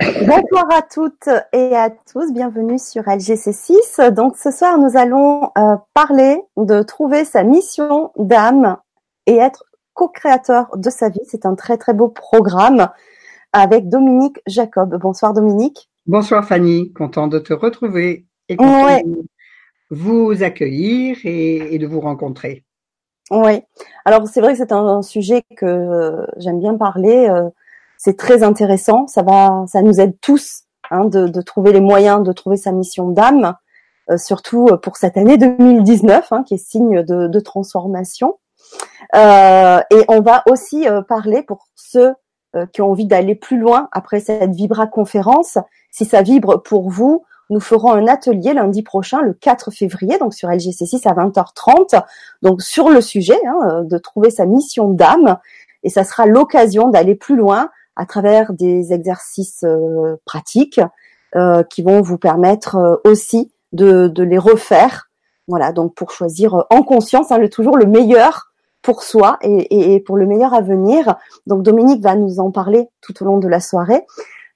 Bonsoir à toutes et à tous, bienvenue sur LGC6. Donc ce soir, nous allons euh, parler de trouver sa mission d'âme et être co-créateur de sa vie. C'est un très très beau programme avec Dominique Jacob. Bonsoir Dominique. Bonsoir Fanny, content de te retrouver et content de vous accueillir et, de vous rencontrer. Oui, alors c'est vrai que c'est un, sujet que j'aime bien parler. Euh, c'est très intéressant. Ça va, ça nous aide tous hein, de, trouver les moyens de trouver sa mission d'âme, euh, surtout pour cette année 2019 hein, qui est signe de, transformation. Euh, et on va aussi euh, parler pour ceux qui ont envie d'aller plus loin après cette Vibra conférence. Si ça vibre pour vous, nous ferons un atelier lundi prochain, le 4 février, donc sur LGC6 à 20h30, donc sur le sujet hein, de trouver sa mission d'âme. Et ça sera l'occasion d'aller plus loin à travers des exercices euh, pratiques euh, qui vont vous permettre euh, aussi de, de, les refaire. Voilà, donc pour choisir en conscience, hein, le, toujours le meilleur pour soi et, et, pour le meilleur à venir. Donc Dominique va nous en parler tout au long de la soirée.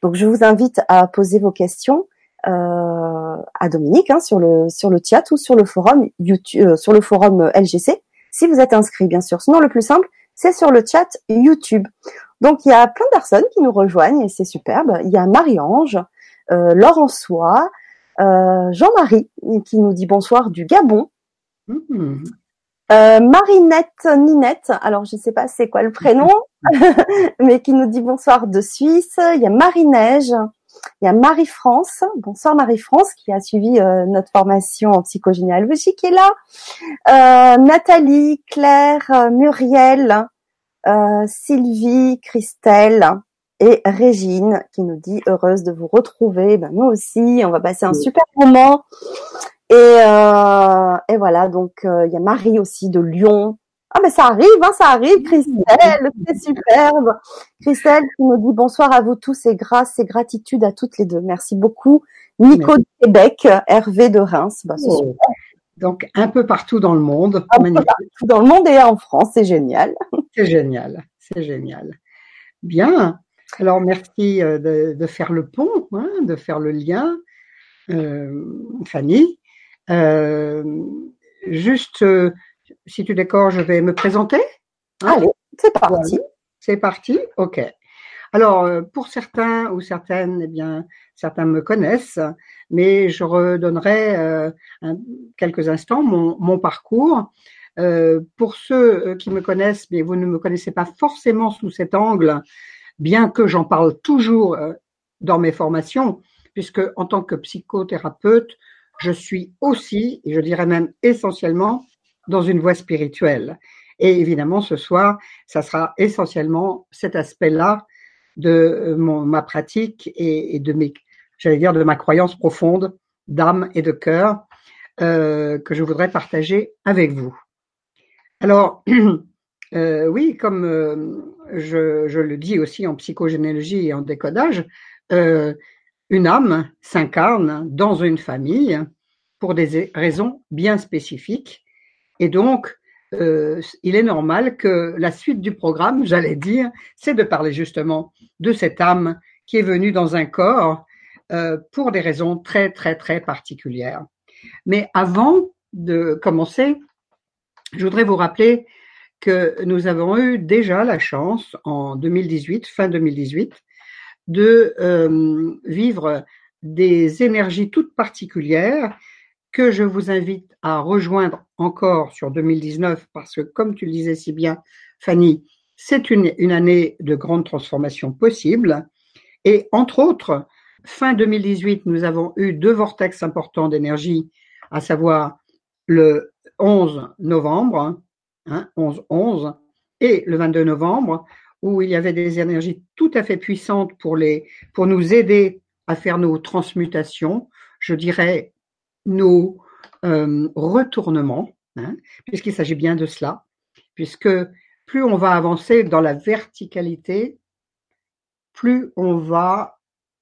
Donc je vous invite à poser vos questions euh, à Dominique hein, sur le sur le chat ou sur le forum YouTube, sur le forum LGC si vous êtes inscrit bien sûr. Sinon le plus simple c'est sur le chat YouTube. Donc il y a plein de personnes qui nous rejoignent et c'est superbe. Il y a Marie-Ange, euh, Laurent euh, Jean-Marie qui nous dit bonsoir du Gabon. Mmh. Euh, Marinette Ninette, alors je ne sais pas c'est quoi le prénom, mais qui nous dit bonsoir de Suisse. Il y a Marie-Neige, il y a Marie-France, bonsoir Marie-France qui a suivi euh, notre formation en psychogénéalogie qui est là. Euh, Nathalie, Claire, Muriel, Sylvie, Christelle et Régine qui nous dit heureuse de vous retrouver. Ben, nous aussi, on va passer un super moment. Et, euh, et voilà, donc euh, il y a Marie aussi de Lyon. Ah mais ça arrive, hein, ça arrive, Christelle, c'est superbe. Christelle qui nous dit bonsoir à vous tous et grâce et gratitude à toutes les deux. Merci beaucoup. Nico de Québec, Hervé de Reims, ben, c'est oh. super. Donc un peu partout dans le monde. Un peu partout dans le monde et en France, c'est génial. C'est génial, c'est génial. Bien. Alors merci euh, de, faire le pont, hein, de faire le lien, euh, Fanny. Euh, juste, si tu d'accord, je vais me présenter. Hein. Allez, c'est parti. C'est parti. Ok. Alors, pour certains ou certaines, eh bien, certains me connaissent, mais je redonnerai quelques instants mon, mon parcours. Euh, pour ceux euh, qui me connaissent, mais vous ne me connaissez pas forcément sous cet angle, bien que j'en parle toujours euh, dans mes formations, puisque en tant que psychothérapeute, je suis aussi, et je dirais même essentiellement, dans une voie spirituelle. Et évidemment, ce soir, ça sera essentiellement cet aspect-là de ma pratique et, de mes, j'allais dire, de ma croyance profonde d'âme et de cœur euh, que je voudrais partager avec vous. Alors, euh, oui, comme euh, je, le dis aussi en psychogénéalogie et en décodage, euh, une âme s'incarne dans une famille pour des raisons bien spécifiques. Et donc, il est normal que la suite du programme, j'allais dire, c'est de parler justement de cette âme qui est venue dans un corps pour des raisons très, très, très particulières. Mais avant de commencer, je voudrais vous rappeler que nous avons eu déjà la chance en 2018, fin 2018, de euh, vivre des énergies toutes particulières que je vous invite à rejoindre encore sur 2019 parce que comme tu le disais si bien, Fanny, c'est une, une année de grande transformation possible. Et entre autres, fin 2018, nous avons eu deux vortex importants d'énergie, à savoir le 11 novembre, hein, 11-11, et le 22 novembre, où il y avait des énergies tout à fait puissantes pour, les, pour nous aider à faire nos transmutations, je dirais nos euh, retournements, hein, puisqu'il s'agit bien de cela, puisque plus on va avancer dans la verticalité, plus on va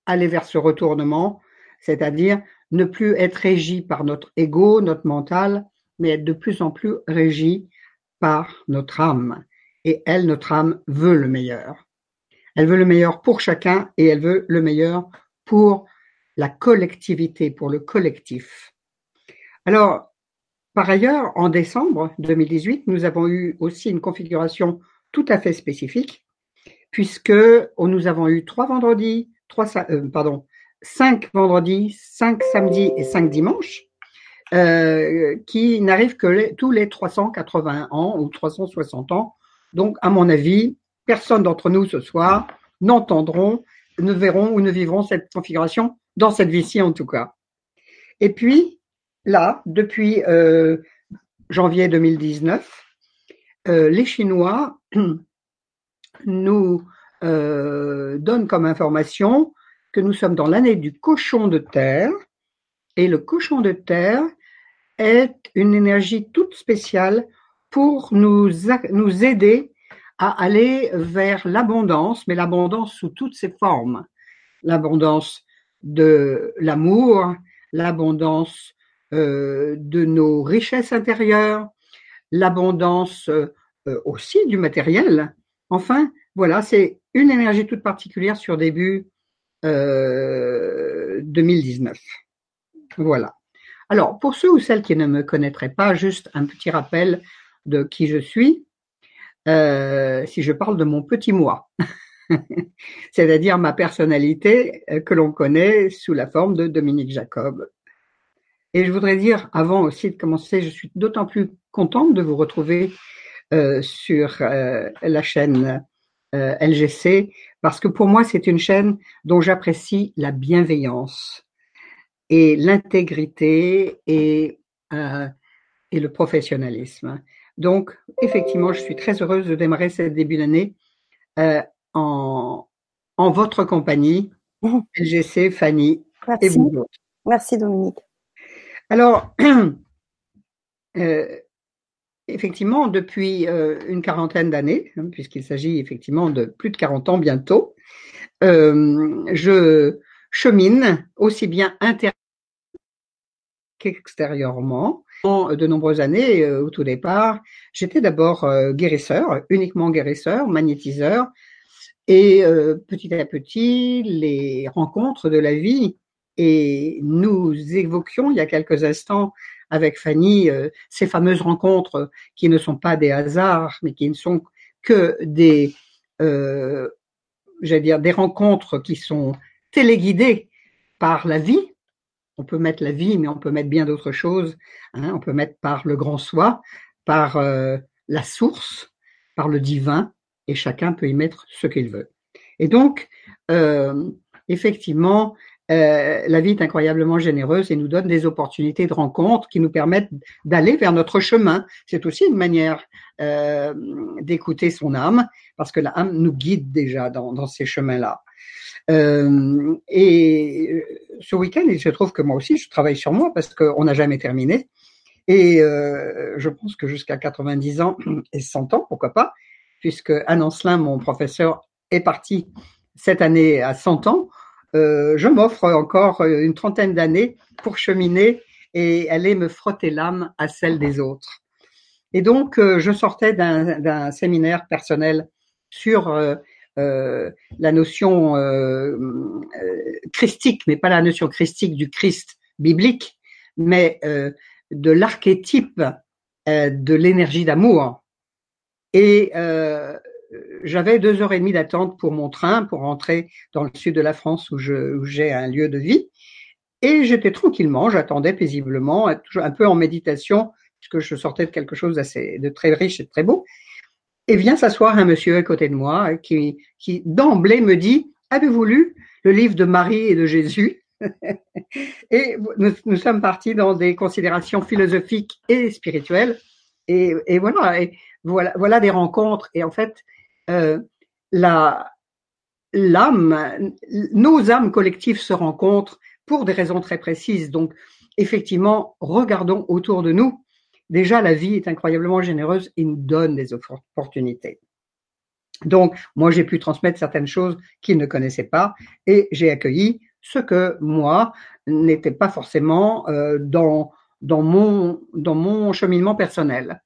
aller vers ce retournement, c'est-à-dire ne plus être régi par notre ego, notre mental, mais être de plus en plus régie par notre âme. Et elle, notre âme, veut le meilleur. Elle veut le meilleur pour chacun et elle veut le meilleur pour la collectivité, pour le collectif. Alors, par ailleurs, en décembre 2018, nous avons eu aussi une configuration tout à fait spécifique, puisque nous avons eu trois vendredis, trois, euh, pardon, cinq vendredis, cinq samedis et cinq dimanches, euh, qui n'arrivent que tous les 380 ans ou 360 ans. Donc, à mon avis, personne d'entre nous ce soir n'entendront, ne verront ou ne vivront cette configuration dans cette vie-ci en tout cas. Et puis, là, depuis euh, janvier 2019, euh, les Chinois nous euh, donnent comme information que nous sommes dans l'année du cochon de terre, et le cochon de terre est une énergie toute spéciale pour nous, nous aider à aller vers l'abondance, mais l'abondance sous toutes ses formes. L'abondance de l'amour, l'abondance euh, de nos richesses intérieures, l'abondance euh, aussi du matériel. Enfin, voilà, c'est une énergie toute particulière sur début euh, 2019. Voilà. Alors, pour ceux ou celles qui ne me connaîtraient pas, juste un petit rappel de qui je suis. Euh, si je parle de mon petit moi, c'est-à-dire ma personnalité euh, que l'on connaît sous la forme de Dominique Jacob. Et je voudrais dire, avant aussi de commencer, je suis d'autant plus contente de vous retrouver euh, sur la chaîne LGC, parce que pour moi, c'est une chaîne dont j'apprécie la bienveillance et l'intégrité et, euh, et le professionnalisme. Donc, effectivement, je suis très heureuse de démarrer ce début d'année euh, en, en votre compagnie, LGC, Fanny Merci. et vous Merci Dominique. Alors, euh, effectivement, depuis euh, une quarantaine d'années, hein, puisqu'il s'agit effectivement de plus de 40 ans bientôt, euh, je chemine aussi bien intérieurement qu'extérieurement. De nombreuses années, euh, au tout départ, j'étais d'abord euh, guérisseur, uniquement guérisseur, magnétiseur, et euh, petit à petit, les rencontres de la vie, et nous évoquions il y a quelques instants avec Fanny euh, ces fameuses rencontres qui ne sont pas des hasards, mais qui ne sont que des, euh, j'allais dire, des rencontres qui sont téléguidées par la vie. On peut mettre la vie, mais on peut mettre bien d'autres choses. Hein. On peut mettre par le grand soi, par euh, la source, par le divin, et chacun peut y mettre ce qu'il veut. Et donc, euh, effectivement, euh, la vie est incroyablement généreuse et nous donne des opportunités de rencontres qui nous permettent d'aller vers notre chemin. C'est aussi une manière euh, d'écouter son âme, parce que l'âme nous guide déjà dans, dans ces chemins-là. Euh, et ce week-end, il se trouve que moi aussi, je travaille sur moi parce qu'on n'a jamais terminé. Et euh, je pense que jusqu'à 90 ans et 100 ans, pourquoi pas, puisque Anne mon professeur, est parti cette année à 100 ans, euh, je m'offre encore une trentaine d'années pour cheminer et aller me frotter l'âme à celle des autres. Et donc, euh, je sortais d'un séminaire personnel sur euh, euh, la notion euh, christique, mais pas la notion christique du Christ biblique, mais de l'archétype de l'énergie d'amour. Et j'avais deux heures et demie d'attente pour mon train pour rentrer dans le sud de la France où j'ai un lieu de vie. Et j'étais tranquillement, j'attendais paisiblement, un peu en méditation, puisque je sortais de quelque chose d'assez, de très riche et de très beau. Et vient s'asseoir un monsieur à côté de moi qui, qui d'emblée me dit, avez-vous lu le livre de Marie et de Jésus? et nous, nous, sommes partis dans des considérations philosophiques et spirituelles. Et, voilà, et voilà, voilà des rencontres. Et en fait, euh, la l'âme, nos âmes collectives se rencontrent pour des raisons très précises. Donc, effectivement, regardons autour de nous. Déjà, la vie est incroyablement généreuse et nous donne des opportunités. Donc, moi, j'ai pu transmettre certaines choses qu'ils ne connaissaient pas et j'ai accueilli ce que moi n'était pas forcément euh, dans dans mon dans mon cheminement personnel.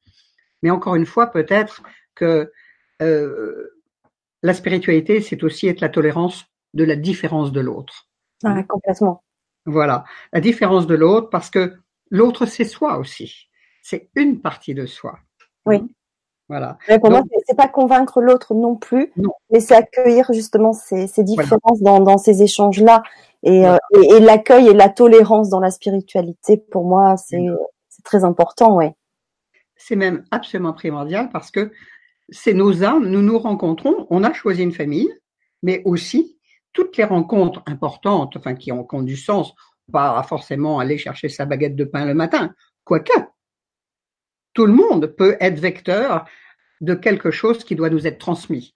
Mais encore une fois, peut-être que euh, la spiritualité, c'est aussi être la tolérance de la différence de l'autre. Ah, complètement. Voilà, la différence de l'autre, parce que l'autre, c'est soi aussi. C'est une partie de soi. Oui. Voilà. Mais pour moi, c'est pas convaincre l'autre non plus, mais c'est accueillir justement ces, différences dans, ces échanges-là euh, et, et, l'accueil et la tolérance dans la spiritualité. Pour moi, c'est très important, ouais. C'est même absolument primordial parce que c'est nos âmes, nous nous rencontrons, on a choisi une famille, mais aussi toutes les rencontres importantes, enfin qui ont, du sens, pas forcément aller chercher sa baguette de pain le matin, quoique tout le monde peut être vecteur de quelque chose qui doit nous être transmis.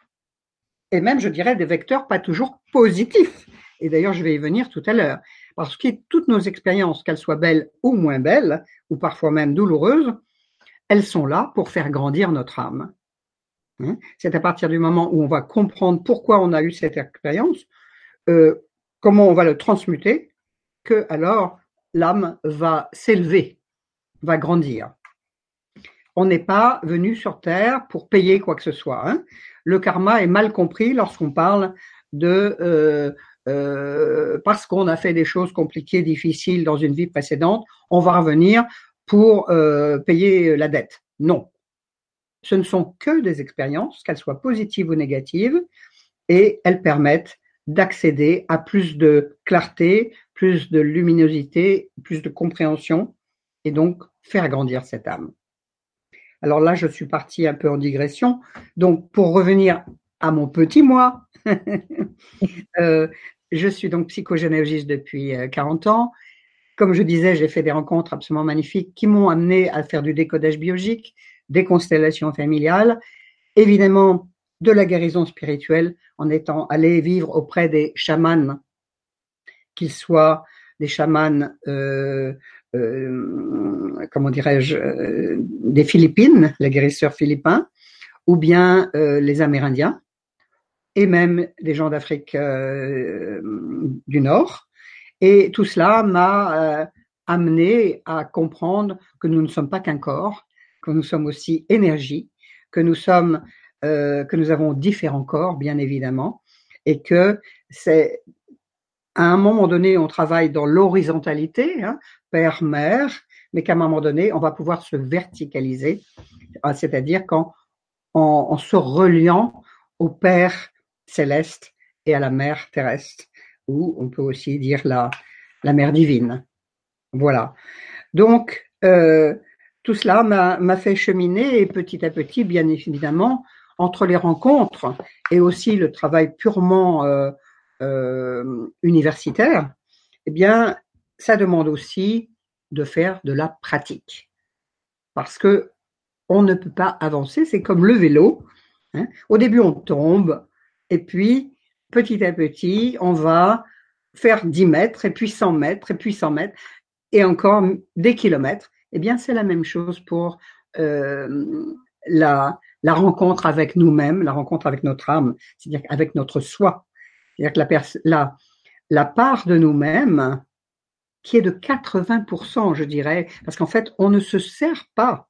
Et même, je dirais, des vecteurs pas toujours positifs. Et d'ailleurs, je vais y venir tout à l'heure. Parce que toutes nos expériences, qu'elles soient belles ou moins belles, ou parfois même douloureuses, elles sont là pour faire grandir notre âme. Hein? C'est à partir du moment où on va comprendre pourquoi on a eu cette expérience, euh, comment on va le transmuter, que alors l'âme va s'élever, va grandir. On n'est pas venu sur Terre pour payer quoi que ce soit. Hein. Le karma est mal compris lorsqu'on parle de euh, euh, parce qu'on a fait des choses compliquées, difficiles dans une vie précédente, on va revenir pour payer la dette. Non, ce ne sont que des expériences, qu'elles soient positives ou négatives, et elles permettent d'accéder à plus de clarté, plus de luminosité, plus de compréhension, et donc faire grandir cette âme. Alors là, je suis partie un peu en digression. Donc, pour revenir à mon petit moi, euh, je suis donc psychogénéalogiste depuis 40 euh, ans. Comme je disais, j'ai fait des rencontres absolument magnifiques qui m'ont amené à faire du décodage biologique, des constellations familiales, évidemment de la guérison spirituelle en étant allé vivre auprès des chamans, qu'ils soient des chamans, euh, euh, comment dirais-je, euh, des Philippines, les guérisseurs philippins, ou bien les Amérindiens, et même des gens d'Afrique du Nord. Et tout cela m'a amené à comprendre que nous ne sommes pas qu'un corps, que nous sommes aussi énergie, que nous sommes, euh, que nous avons différents corps, bien évidemment, et que c'est à un moment donné, on travaille dans l'horizontalité, hein, père-mère, mais qu'à un moment donné, on va pouvoir se verticaliser, ah, c'est-à-dire qu'en en, se reliant au Père céleste et à la Mère terrestre, ou on peut aussi dire la, la Mère divine. Voilà. Donc, euh, tout cela m'a fait cheminer et petit à petit, bien évidemment, entre les rencontres et aussi le travail purement euh, euh, universitaire, eh bien, ça demande aussi de faire de la pratique. Parce que on ne peut pas avancer, c'est comme le vélo. Hein. Au début, on tombe, et puis, petit à petit, on va faire 10 mètres, et puis 100 mètres, et puis 100 mètres, et encore des kilomètres eh bien, c'est la même chose pour euh, la, la rencontre avec nous-mêmes, la rencontre avec notre âme, c'est-à-dire avec notre soi. C'est-à-dire que la, la, la part de nous-mêmes, qui est de 80%, je dirais, parce qu'en fait, on ne se sert pas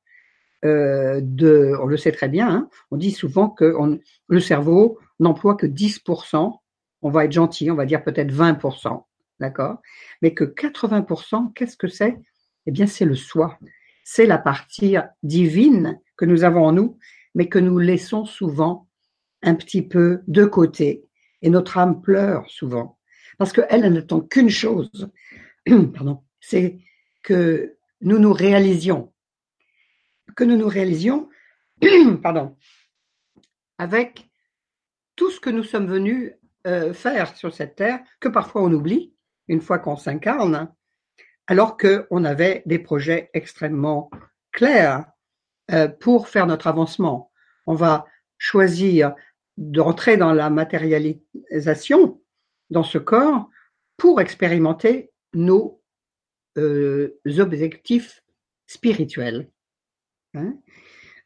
euh, de, on le sait très bien, hein, on dit souvent que le cerveau n'emploie que 10%, on va être gentil, on va dire peut-être 20%, d'accord? Mais que 80%, qu'est-ce que c'est? Eh bien, c'est le soi. C'est la partie divine que nous avons en nous, mais que nous laissons souvent un petit peu de côté. Et notre âme pleure souvent. Parce qu'elle, elle n'attend qu'une chose, pardon, c'est que nous nous réalisions. Que nous nous réalisions, pardon, avec tout ce que nous sommes venus euh, faire sur cette terre, que parfois on oublie, une fois qu'on s'incarne, alors qu'on avait des projets extrêmement clairs euh, pour faire notre avancement. On va choisir de rentrer dans la matérialisation dans ce corps pour expérimenter nos euh, objectifs spirituels. Hein.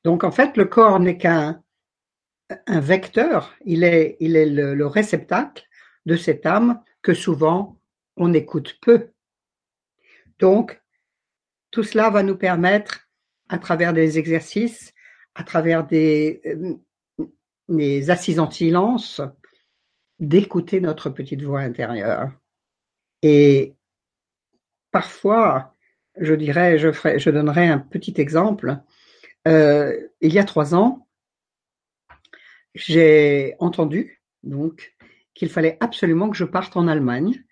Donc en fait, le corps n'est qu'un un vecteur, il est le réceptacle de cette âme que souvent on écoute peu. Donc, tout cela va nous permettre, à travers des exercices, à travers des, euh, les assises en silence, d'écouter notre petite voix intérieure. Et parfois, je dirais, je, ferai, je donnerai un petit exemple. Euh, il y a trois ans, j'ai entendu donc qu'il fallait absolument que je parte en Allemagne.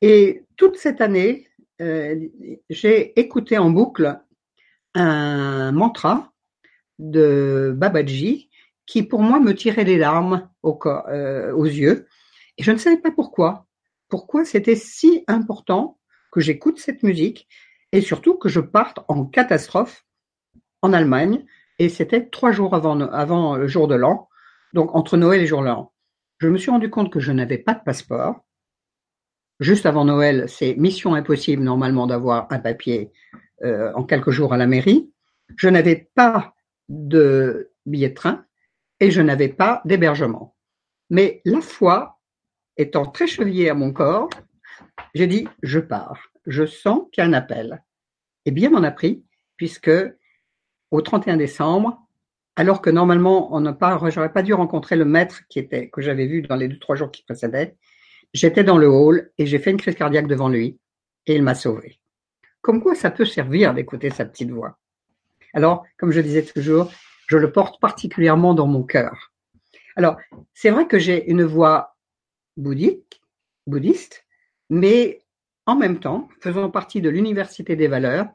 Et toute cette année, j'ai écouté en boucle un mantra de Babaji qui pour moi me tirait les larmes euh, aux yeux. Et je ne savais pas pourquoi. Pourquoi c'était si important que j'écoute cette musique et surtout que je parte en catastrophe en Allemagne. Et c'était trois jours avant, avant le jour de l'an, donc entre Noël et jour de l'an. Je me suis rendu compte que je n'avais pas de passeport. Juste avant Noël, c'est mission impossible normalement d'avoir un papier euh, en quelques jours à la mairie. Je n'avais pas de billet de train et je n'avais pas d'hébergement. Mais la foi étant très chevillée à mon corps, j'ai dit je pars. Je sens qu'il y a un appel. Et bien m'en a pris, puisque au 31 décembre, alors que normalement on n'a pas, j'aurais pas dû rencontrer le maître qui était que j'avais vu dans les deux trois jours qui précédaient. J'étais dans le hall et j'ai fait une crise cardiaque devant lui et il m'a sauvé. Comme quoi ça peut servir d'écouter sa petite voix. Alors, comme je disais toujours, je le porte particulièrement dans mon cœur. Alors, c'est vrai que j'ai une voix bouddhique, bouddhiste, mais en même temps, faisant partie de l'Université des valeurs,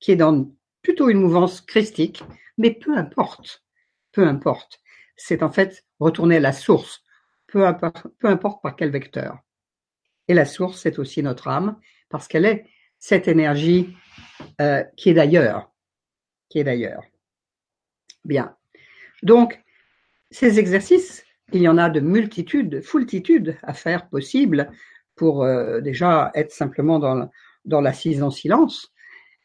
qui est dans plutôt une mouvance christique, mais peu importe, peu importe. C'est en fait retourner à la source, peu importe, peu importe par quel vecteur. Et la source, c'est aussi notre âme, parce qu'elle est cette énergie euh, qui est d'ailleurs, qui est d'ailleurs. Bien. Donc, ces exercices, il y en a de multitudes, foultitudes à faire possible pour euh, déjà être simplement dans, dans l'assise en silence,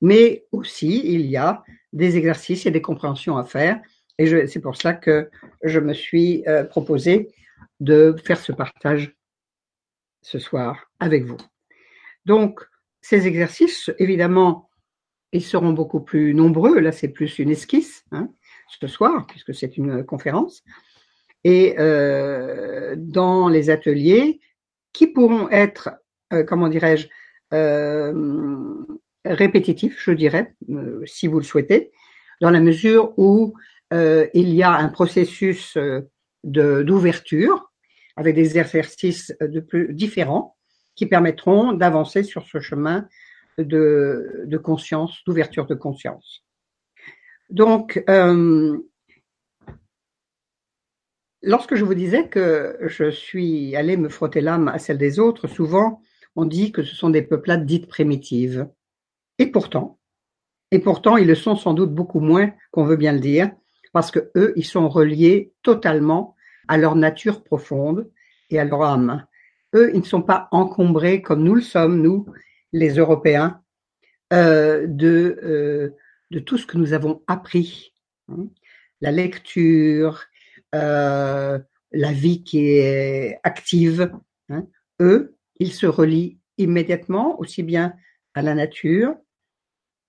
mais aussi il y a des exercices et des compréhensions à faire. Et c'est pour cela que je me suis euh, proposé de faire ce partage ce soir avec vous. Donc, ces exercices, évidemment, ils seront beaucoup plus nombreux. Là, c'est plus une esquisse. Hein ce soir, puisque c'est une conférence, et euh, dans les ateliers qui pourront être, euh, comment dirais-je, euh, répétitifs, je dirais, si vous le souhaitez, dans la mesure où il y a un processus d'ouverture avec des exercices de plus différents qui permettront d'avancer sur ce chemin de, conscience, d'ouverture de conscience. Donc, euh, lorsque je vous disais que je suis allée me frotter l'âme à celle des autres, souvent on dit que ce sont des peuplades dites primitives. Et pourtant, et pourtant, ils le sont sans doute beaucoup moins qu'on veut bien le dire, parce que eux, ils sont reliés totalement à leur nature profonde et à leur âme. Eux, ils ne sont pas encombrés comme nous le sommes, nous, les Européens, euh, de euh, de tout ce que nous avons appris, hein. la lecture, euh, la vie qui est active, hein. eux, ils se relient immédiatement aussi bien à la nature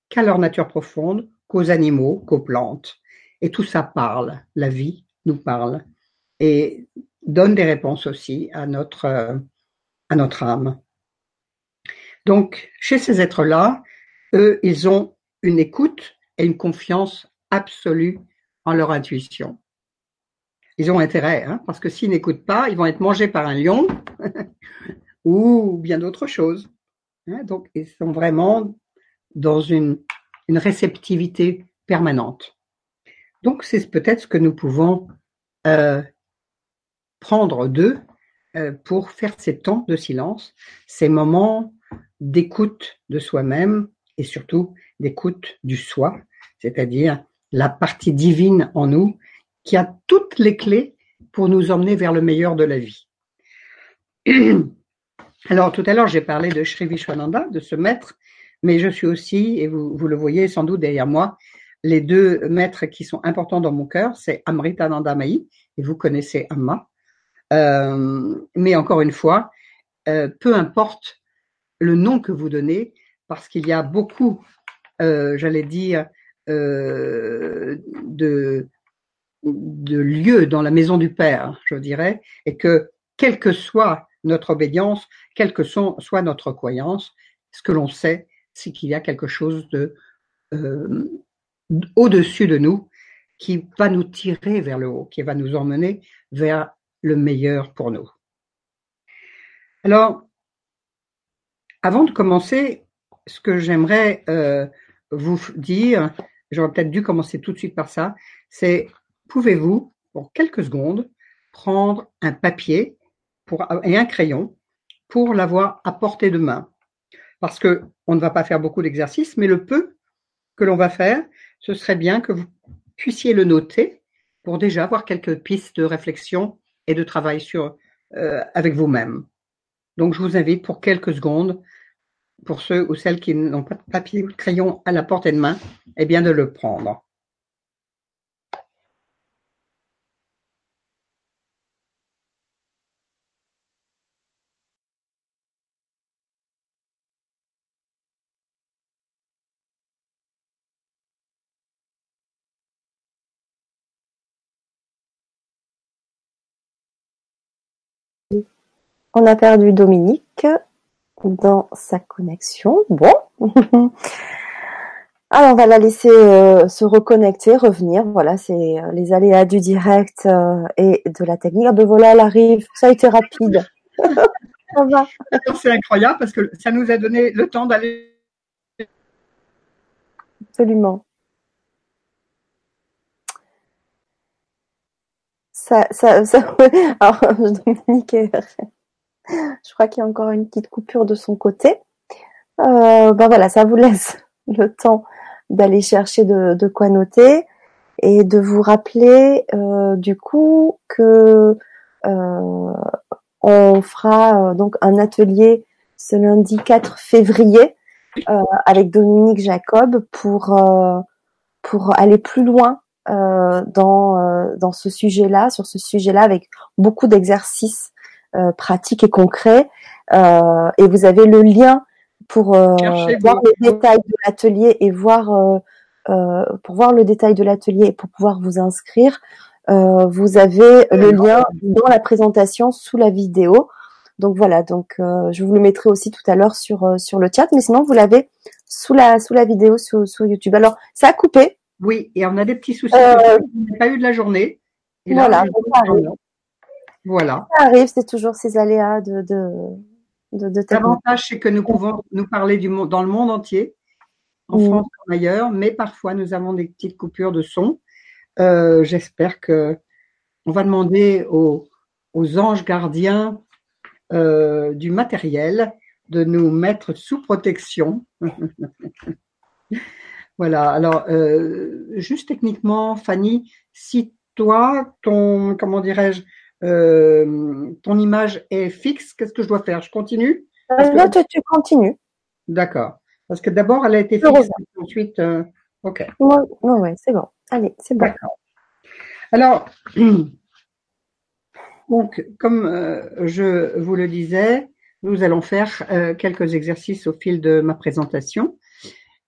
qu'à leur nature profonde, qu'aux animaux, qu'aux plantes. Et tout ça parle, la vie nous parle et donne des réponses aussi à notre, à notre âme. Donc, chez ces êtres-là, eux, ils ont une écoute et une confiance absolue en leur intuition. Ils ont intérêt, hein, parce que s'ils n'écoutent pas, ils vont être mangés par un lion ou bien d'autres choses. Hein. donc, ils sont vraiment dans une, une réceptivité permanente. Donc, c'est peut-être ce que nous pouvons euh, prendre d'eux euh, pour faire ces temps de silence, ces moments d'écoute de soi-même et surtout d'écoute du soi, c'est-à-dire la partie divine en nous qui a toutes les clés pour nous emmener vers le meilleur de la vie. Alors tout à l'heure, j'ai parlé de Sri Vishwananda, de ce maître, mais je suis aussi, et vous, vous le voyez sans doute derrière moi, les deux maîtres qui sont importants dans mon cœur, c'est Amritananda Mahi, et vous connaissez Amma. Euh, mais encore une fois, euh, peu importe le nom que vous donnez, parce qu'il y a beaucoup, euh, j'allais dire, de de lieu dans la maison du Père, je dirais, et que quelle que soit notre obédience, quelle que soit notre croyance, ce que l'on sait, c'est qu'il y a quelque chose de au-dessus de nous qui va nous tirer vers le haut, qui va nous emmener vers le meilleur pour nous. Alors, avant de commencer, ce que j'aimerais euh, vous dire, j'aurais peut-être dû commencer tout de suite par ça, c'est pouvez-vous, pour quelques secondes, prendre un papier et un crayon pour l'avoir à portée de main? Parce que on ne va pas faire beaucoup d'exercices, mais le peu que l'on va faire, ce serait bien que vous puissiez le noter pour déjà avoir quelques pistes de réflexion et de travail sur euh, avec vous-même. Donc, je vous invite pour quelques secondes, pour ceux ou celles qui n'ont pas de papier ou de crayon à la portée de main, eh bien, de le prendre. On a perdu Dominique dans sa connexion. Bon. Alors on va la laisser euh, se reconnecter, revenir. Voilà, c'est euh, les aléas du direct euh, et de la technique. Ah ben voilà, elle arrive. Ça a été rapide. C'est incroyable parce que ça nous a donné le temps d'aller. Absolument. Ça, ça, ça... Alors, Dominique je crois qu'il y a encore une petite coupure de son côté. Euh, ben voilà, ça vous laisse le temps d'aller chercher de, quoi noter et de vous rappeler euh, du coup que euh, on fera donc un atelier ce lundi 4 février avec Dominique Jacob pour pour aller plus loin dans dans ce sujet-là, sur ce sujet-là, avec beaucoup d'exercices euh, pratique et concret. Euh, et vous avez le lien pour euh, voir les détails de l'atelier et voir pour voir le détail de l'atelier et pour pouvoir vous inscrire. vous avez le lien dans la présentation sous la vidéo. Donc voilà, donc je vous le mettrai aussi tout à l'heure sur sur le chat, mais sinon vous l'avez sous la sous la vidéo sur, sur YouTube. Alors ça a coupé. Oui, et on a des petits soucis. Euh, on n'a pas eu de la journée. Et voilà, voilà. Ça arrive, c'est toujours ces aléas de, de, de, L'avantage, c'est que nous pouvons nous parler du monde, dans le monde entier, en mm. France comme ailleurs, mais parfois nous avons des petites coupures de son. Euh, j'espère que on va demander aux, aux anges gardiens euh, du matériel de nous mettre sous protection. voilà. Alors, euh, juste techniquement, Fanny, si toi, ton, comment dirais-je, euh, ton image est fixe, qu'est-ce que je dois faire? Je continue? Là, tu, tu, continues. D'accord. Parce que d'abord, elle a été fixe, ensuite, euh, ok. Oui, ouais, c'est bon. Allez, c'est bon. D'accord. Alors, donc, comme euh, je vous le disais, nous allons faire quelques exercices au fil de ma présentation.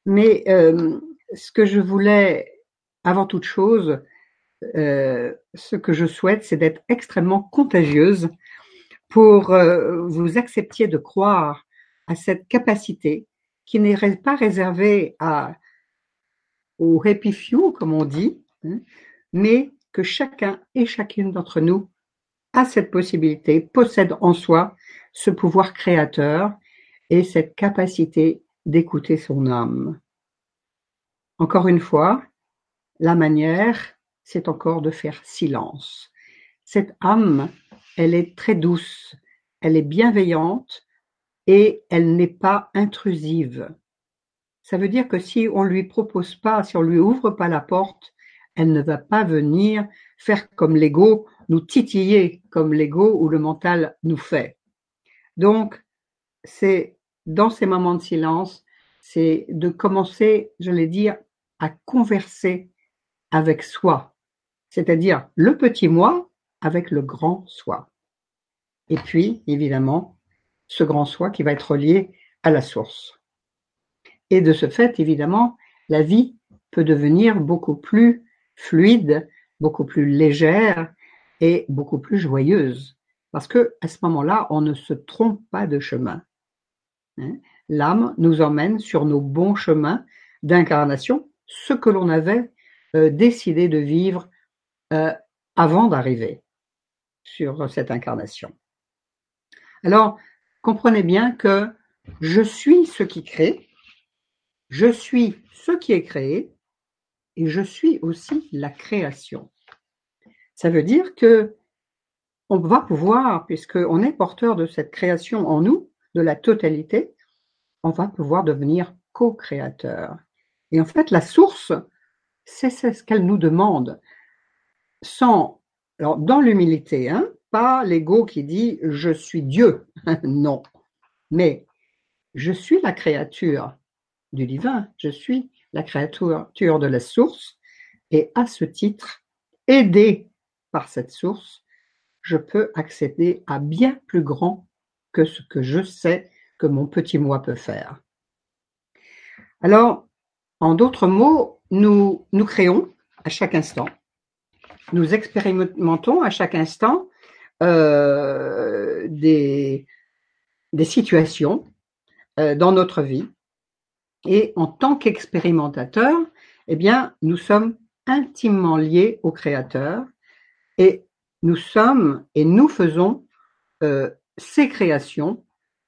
Mais ce que je voulais, avant toute chose, euh, ce que je souhaite, c'est d'être extrêmement contagieuse pour euh, vous acceptiez de croire à cette capacité qui n'est pas réservée à, aux happy few, comme on dit, hein, mais que chacun et chacune d'entre nous a cette possibilité, possède en soi ce pouvoir créateur et cette capacité d'écouter son âme. Encore une fois, la manière c'est encore de faire silence. Cette âme, elle est très douce, elle est bienveillante et elle n'est pas intrusive. Ça veut dire que si on lui propose pas, si on lui ouvre pas la porte, elle ne va pas venir faire comme l'ego, nous titiller comme l'ego ou le mental nous fait. Donc, c'est dans ces moments de silence, c'est de commencer, je l'ai dit, à converser avec soi, c'est-à-dire le petit moi avec le grand soi. Et puis, évidemment, ce grand soi qui va être relié à la source. Et de ce fait, évidemment, la vie peut devenir beaucoup plus fluide beaucoup plus légère et beaucoup plus joyeuse. Parce que à ce moment-là, on ne se trompe pas de chemin. Hein? L'âme nous emmène sur nos bons chemins d'incarnation, ce que l'on avait euh, décidé de vivre avant d'arriver sur cette incarnation. Alors, comprenez bien que je suis ce qui crée, je suis ce qui est créé, et je suis aussi la création. Ça veut dire que on va pouvoir, puisqu'on est porteur de cette création en nous, de la totalité, on va pouvoir devenir co-créateur. Et en fait, la source, c'est ce qu'elle nous demande. Sans, alors dans l'humilité, hein, pas l'ego qui dit je suis Dieu, non, mais je suis la créature du divin, je suis la créature de la source, et à ce titre, aidé par cette source, je peux accéder à bien plus grand que ce que je sais que mon petit moi peut faire. Alors, en d'autres mots, nous, nous créons à chaque instant, nous expérimentons à chaque instant euh, des, situations euh, dans notre vie. Et en tant qu'expérimentateurs, eh bien, nous sommes intimement liés au Créateur et nous sommes et nous faisons euh, ces créations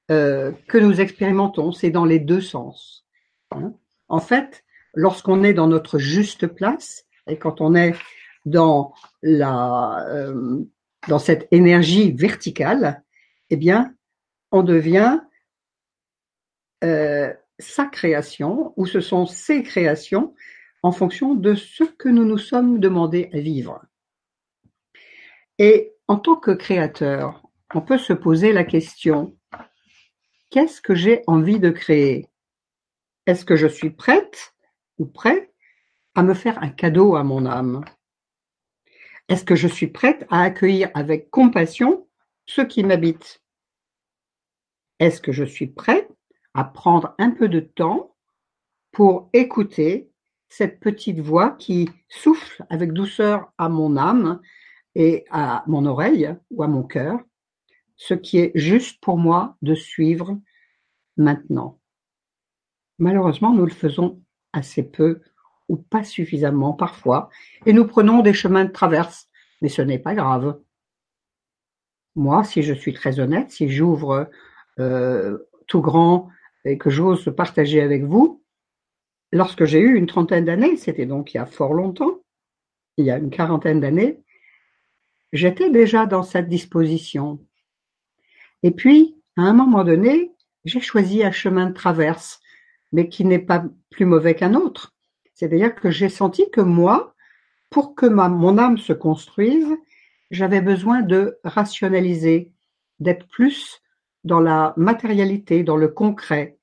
que nous expérimentons. C'est dans les deux sens. Hein. En fait, lorsqu'on est dans notre juste place et quand on est euh, dans cette énergie verticale, eh bien, on devient euh, sa création ou ce sont ses créations en fonction de ce que nous nous sommes demandés à vivre. Et en tant que créateur, on peut se poser la question, qu'est-ce que j'ai envie de créer? Est-ce que je suis prête ou prêt à me faire un cadeau à mon âme? Est-ce que je suis prête à accueillir avec compassion ce qui m'habite Est-ce que je suis prête à prendre un peu de temps pour écouter cette petite voix qui souffle avec douceur à mon âme et à mon oreille ou à mon cœur, ce qui est juste pour moi de suivre maintenant? Malheureusement, nous le faisons assez peu ou pas suffisamment parfois, et nous prenons des chemins de traverse, mais ce n'est pas grave. Moi, si je suis très honnête, si j'ouvre euh, tout grand et que j'ose partager avec vous, lorsque j'ai eu une trentaine d'années, c'était donc il y a fort longtemps, il y a une quarantaine d'années, j'étais déjà dans cette disposition. Et puis, à un moment donné, j'ai choisi un chemin de traverse, mais qui n'est pas plus mauvais qu'un autre. C'est-à-dire que j'ai senti que moi, pour que ma, mon âme se construise, j'avais besoin de rationaliser, d'être plus dans la matérialité, dans le concret,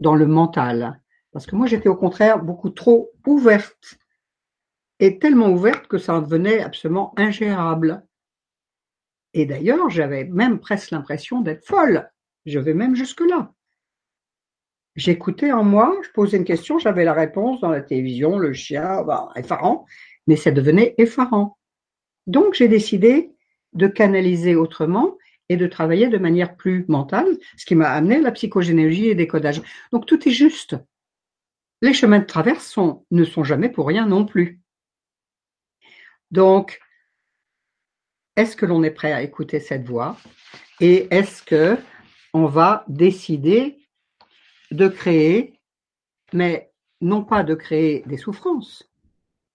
dans le mental. Parce que moi, j'étais au contraire beaucoup trop ouverte et tellement ouverte que ça en devenait absolument ingérable. Et d'ailleurs, j'avais même presque l'impression d'être folle. Je vais même jusque-là. J'écoutais en moi, je posais une question, j'avais la réponse dans la télévision, le chien, bah, effarant, mais ça devenait effarant. Donc j'ai décidé de canaliser autrement et de travailler de manière plus mentale, ce qui m'a amené à la psychogénéalogie et décodage. Donc tout est juste. Les chemins de traverse ne sont jamais pour rien non plus. Donc, est-ce que l'on est prêt à écouter cette voix et est-ce que on va décider de créer, mais non pas de créer des souffrances,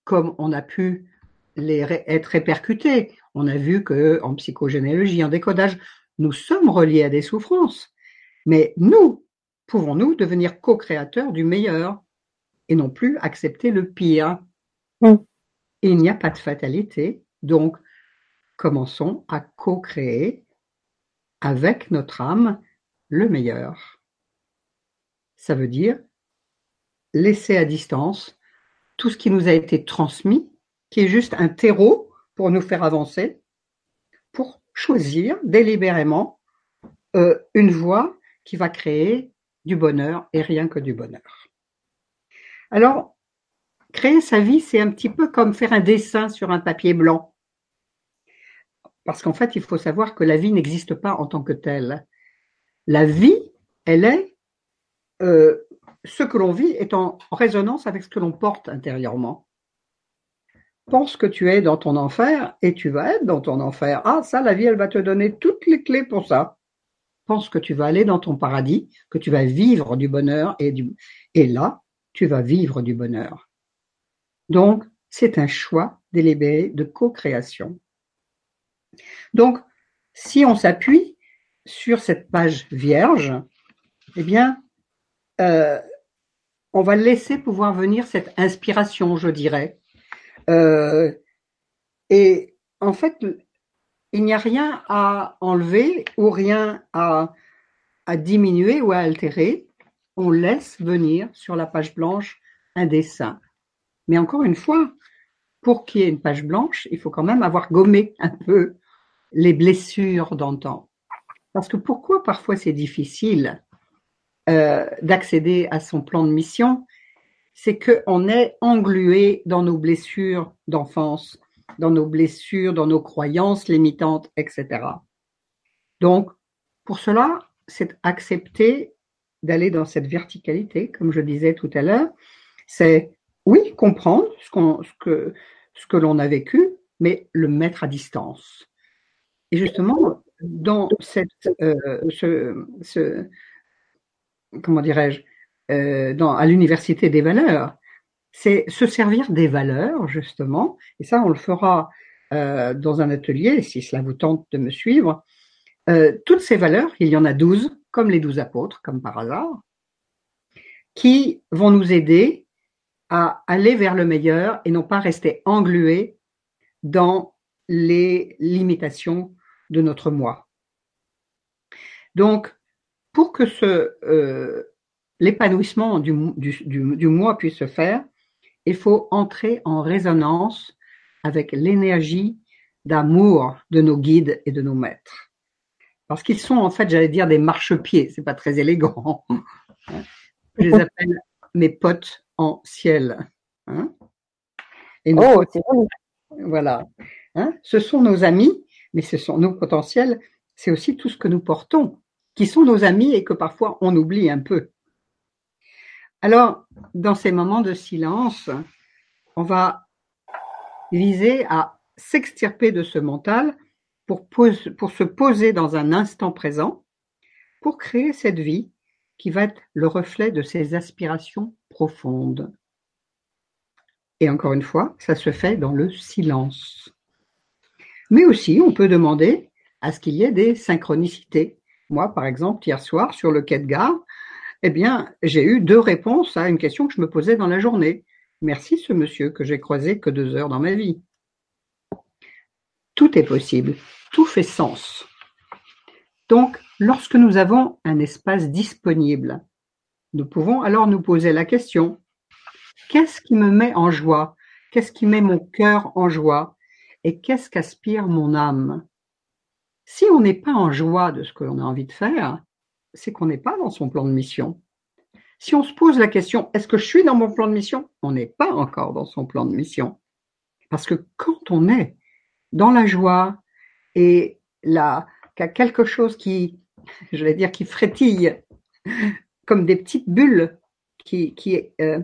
comme on a pu les être répercutés. On a vu que en psychogénéalogie, en décodage, nous sommes reliés à des souffrances, mais nous pouvons-nous devenir co-créateurs du meilleur et non plus accepter le pire? Mm. Il n'y a pas de fatalité, donc commençons à co-créer avec notre âme le meilleur. Ça veut dire laisser à distance tout ce qui nous a été transmis, qui est juste un terreau pour nous faire avancer, pour choisir délibérément euh, une voie qui va créer du bonheur et rien que du bonheur. Alors, créer sa vie, c'est un petit peu comme faire un dessin sur un papier blanc. Parce qu'en fait, il faut savoir que la vie n'existe pas en tant que telle. La vie, elle est euh, ce que l'on vit est en résonance avec ce que l'on porte intérieurement. Pense que tu es dans ton enfer et tu vas être dans ton enfer. Ah, ça, la vie, elle va te donner toutes les clés pour ça. Pense que tu vas aller dans ton paradis, que tu vas vivre du bonheur et, du... et là, tu vas vivre du bonheur. Donc, c'est un choix délibéré de co-création. Donc, si on s'appuie sur cette page vierge, eh bien, euh, on va laisser pouvoir venir cette inspiration, je dirais. Euh, et en fait, il n'y a rien à enlever ou rien à, à diminuer ou à altérer. On laisse venir sur la page blanche un dessin. Mais encore une fois, pour qu'il y ait une page blanche, il faut quand même avoir gommé un peu les blessures d'antan. Parce que pourquoi parfois c'est difficile euh, d'accéder à son plan de mission, c'est qu'on est englué dans nos blessures d'enfance, dans nos blessures, dans nos croyances limitantes, etc. Donc, pour cela, c'est accepter d'aller dans cette verticalité, comme je disais tout à l'heure. C'est, oui, comprendre ce, que, ce que l'on a vécu, mais le mettre à distance. Et justement, dans cette, euh, ce, comment dirais-je, euh, dans, à l'université des valeurs. C'est se servir des valeurs, justement, et ça, on le fera euh, dans un atelier, si cela vous tente de me suivre. Euh, toutes ces valeurs, il y en a douze, comme les douze apôtres, comme par hasard, qui vont nous aider à aller vers le meilleur et non pas rester englués dans les limitations de notre moi. Donc, pour que ce euh, l'épanouissement du, du, du, moi puisse se faire, il faut entrer en résonance avec l'énergie d'amour de nos guides et de nos maîtres. Parce qu'ils sont en fait, j'allais dire, des marchepieds, c'est pas très élégant. Je les appelle mes potes en ciel. Hein et oh, voilà. Hein ce sont nos amis, mais ce sont nos potentiels, c'est aussi tout ce que nous portons qui sont nos amis et que parfois on oublie un peu. Alors, dans ces moments de silence, on va viser à s'extirper de ce mental pour, pour se poser dans un instant présent, pour créer cette vie qui va être le reflet de ses aspirations profondes. Et encore une fois, ça se fait dans le silence. Mais aussi, on peut demander à ce qu'il y ait des synchronicités, moi, par exemple, hier soir, sur le quai de gare, eh bien, j'ai eu deux réponses à une question que je me posais dans la journée. Merci ce monsieur que j'ai croisé que deux heures dans ma vie. Tout est possible, tout fait sens. Donc, lorsque nous avons un espace disponible, nous pouvons alors nous poser la question, qu'est-ce qui me met en joie? Qu'est-ce qui met mon cœur en joie? Et qu'est-ce qu'aspire mon âme? Si on n'est pas en joie de ce que l'on a envie de faire, c'est qu'on n'est pas dans son plan de mission. Si on se pose la question, est-ce que je suis dans mon plan de mission? On n'est pas encore dans son plan de mission. Parce que quand on est dans la joie et là, qu'il y a quelque chose qui, je vais dire, qui frétille, comme des petites bulles qui, qui euh,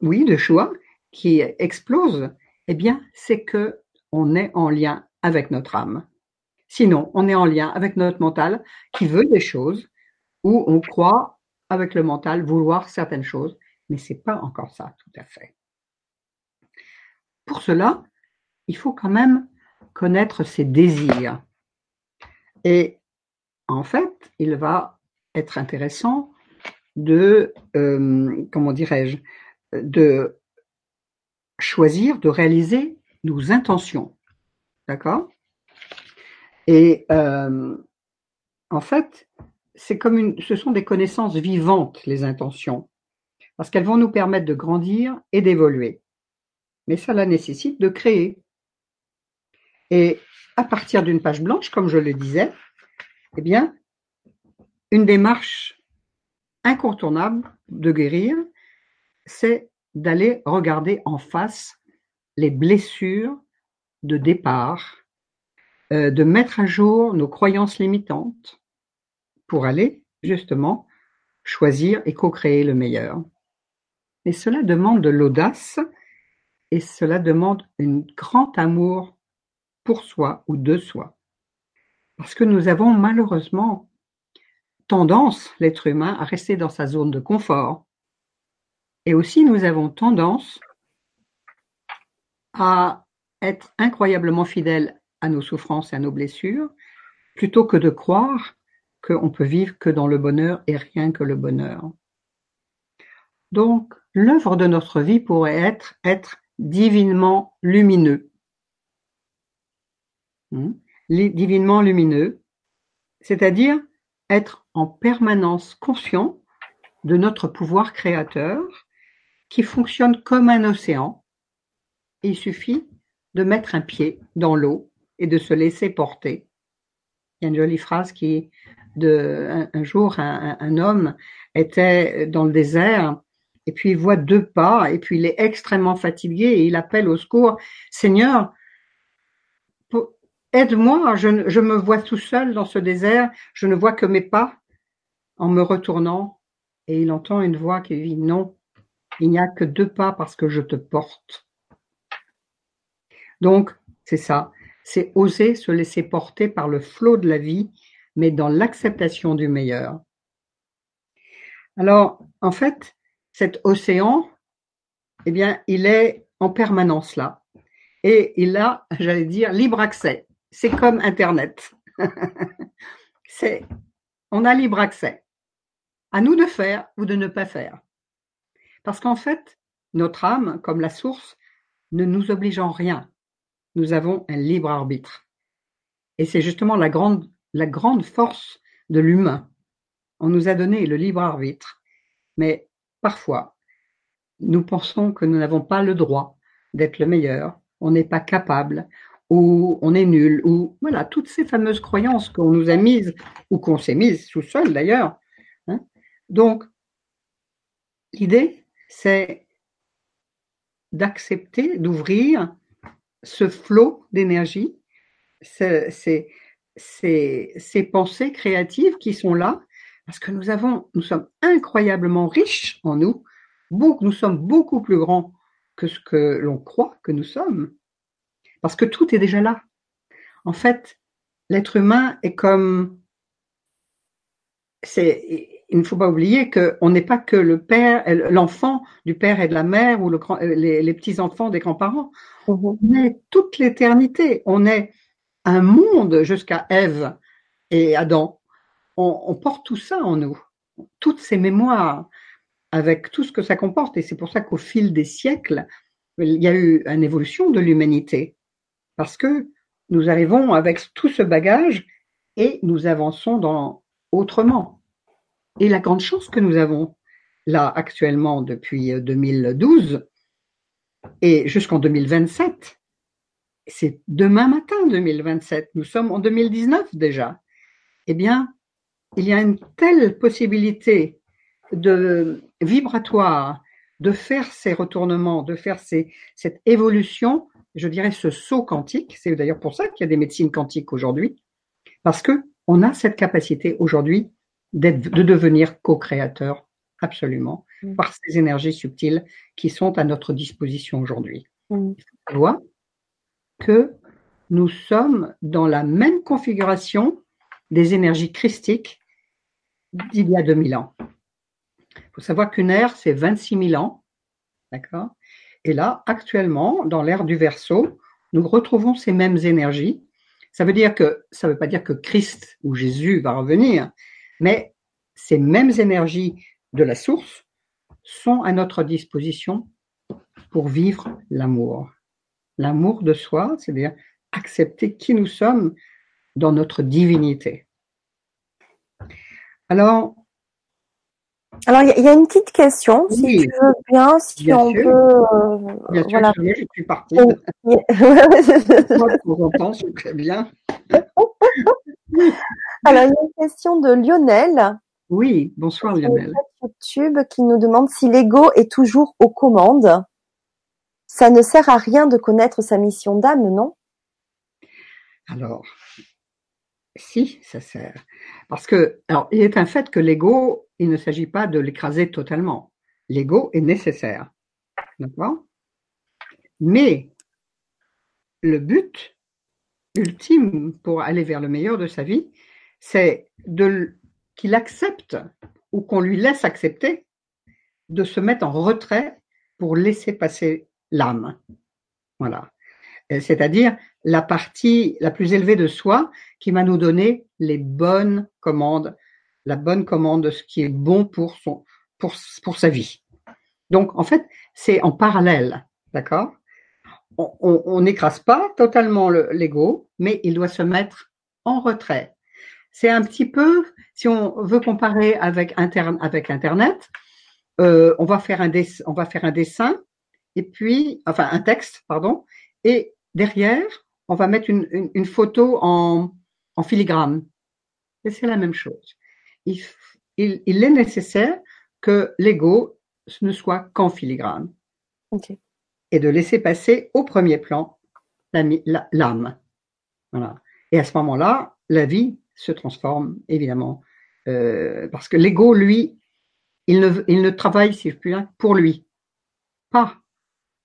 oui, de joie, qui explosent, eh bien, c'est que on est en lien avec notre âme. Sinon, on est en lien avec notre mental qui veut des choses ou on croit avec le mental vouloir certaines choses, mais c'est pas encore ça tout à fait. Pour cela, il faut quand même connaître ses désirs. Et en fait, il va être intéressant de, euh, comment dirais-je, de choisir, de réaliser nos intentions. D'accord? Et euh, en fait, c'est comme une, ce sont des connaissances vivantes, les intentions, parce qu'elles vont nous permettre de grandir et d'évoluer. Mais cela nécessite de créer. Et à partir d'une page blanche, comme je le disais, eh bien, une démarche incontournable de guérir, c'est d'aller regarder en face les blessures de départ, de mettre à jour nos croyances limitantes pour aller justement choisir et co-créer le meilleur. Mais cela demande de l'audace et cela demande un grand amour pour soi ou de soi. Parce que nous avons malheureusement tendance, l'être humain, à rester dans sa zone de confort. Et aussi, nous avons tendance à être incroyablement fidèles à nos souffrances et à nos blessures, plutôt que de croire qu'on peut vivre que dans le bonheur et rien que le bonheur. Donc, l'œuvre de notre vie pourrait être être divinement lumineux. Hmm? Divinement lumineux, c'est-à-dire être en permanence conscient de notre pouvoir créateur qui fonctionne comme un océan. il suffit de mettre un pied dans l'eau et de se laisser porter. Il y a une jolie phrase qui de un, jour un, homme était dans le désert et puis il voit deux pas et puis il est extrêmement fatigué et il appelle au secours Seigneur aide-moi je, je me vois tout seul dans ce désert je ne vois que mes pas en me retournant et il entend une voix qui dit non il n'y a que deux pas parce que je te porte donc c'est ça c'est oser se laisser porter par le flot de la vie mais dans l'acceptation du meilleur. Alors, en fait, cet océan, eh bien, il est en permanence là. Et il a, j'allais dire, libre accès. C'est comme Internet. c'est, on a libre accès. À nous de faire ou de ne pas faire. Parce qu'en fait, notre âme, comme la source, ne nous oblige en rien. Nous avons un libre arbitre. Et c'est justement la grande la grande force de l'humain. On nous a donné le libre arbitre, mais parfois, nous pensons que nous n'avons pas le droit d'être le meilleur, on n'est pas capable, ou on est nul, ou voilà, toutes ces fameuses croyances qu'on nous a mises, ou qu'on s'est mises tout seul d'ailleurs. Hein. Donc, l'idée, c'est d'accepter, d'ouvrir ce flot d'énergie, ces, pensées créatives qui sont là, parce que nous avons, nous sommes incroyablement riches en nous, nous sommes beaucoup plus grands que ce que l'on croit que nous sommes, parce que tout est déjà là. En fait, l'être humain est comme, c'est, il ne faut pas oublier qu'on n'est pas que le père, l'enfant du père et de la mère ou le les, les petits enfants des grands-parents. Mm-hmm. On est toute l'éternité. On est un monde jusqu'à Ève et Adam. On, porte tout ça en nous, toutes ces mémoires, avec tout ce que ça comporte. Et c'est pour ça qu'au fil des siècles, il y a eu une évolution de l'humanité. Parce que nous arrivons avec tout ce bagage et nous avançons dans autrement. Et la grande chance que nous avons là actuellement depuis 2012 et jusqu'en 2027, c'est demain matin 2027, nous sommes en 2019 déjà, eh bien, il y a une telle possibilité de vibratoire, de faire ces retournements, de faire cette évolution, je dirais ce saut quantique, c'est d'ailleurs pour ça qu'il y a des médecines quantiques aujourd'hui, parce que on a cette capacité aujourd'hui de devenir co-créateur absolument mmh. par ces énergies subtiles qui sont à notre disposition aujourd'hui. Mmh que nous sommes dans la même configuration des énergies christiques d'il y a 2000 ans. Il faut savoir qu'une ère, c'est 26 000 ans. D'accord? Et là, actuellement, dans l'ère du Verseau, nous retrouvons ces mêmes énergies. Ça veut dire que, ça ne veut pas dire que Christ ou Jésus va revenir, mais ces mêmes énergies de la source sont à notre disposition pour vivre l'amour l'amour de soi, c'est-à-dire accepter qui nous sommes dans notre divinité. Alors, alors il y, a une petite question, si tu veux bien, si on peut. Euh, bien sûr, voilà. je suis partie. très bien. Alors, il y a une question de Lionel Oui, bonsoir Lionel. YouTube qui nous demande si l'ego est toujours aux commandes. Ça ne sert à rien de connaître sa mission d'âme, non? Alors, si, ça sert. Parce que, alors, il est un fait que l'ego, il ne s'agit pas de l'écraser totalement. L'ego est nécessaire. D'accord? Mais le but ultime pour aller vers le meilleur de sa vie, c'est qu'il accepte ou qu'on lui laisse accepter de se mettre en retrait pour laisser passer l'âme. Voilà. C'est-à-dire la partie la plus élevée de soi qui va nous donner les bonnes commandes, la bonne commande de ce qui est bon pour son, pour, pour sa vie. Donc, en fait, c'est en parallèle, d'accord? On n'écrase pas totalement l'ego, mais il doit se mettre en retrait. C'est un petit peu, si on veut comparer avec, avec Internet, euh, on, va faire un on va faire un dessin, et puis, enfin, un texte, pardon, et derrière, on va mettre une, une, photo en, en, filigrane. Et c'est la même chose. Il, il, il est nécessaire que l'ego ne soit qu'en filigrane. Et de laisser passer au premier plan l'âme. Voilà. Et à ce moment-là, la vie se transforme, évidemment. Euh, parce que l'ego, lui, il ne, il ne travaille, si je puis dire, pour lui, pas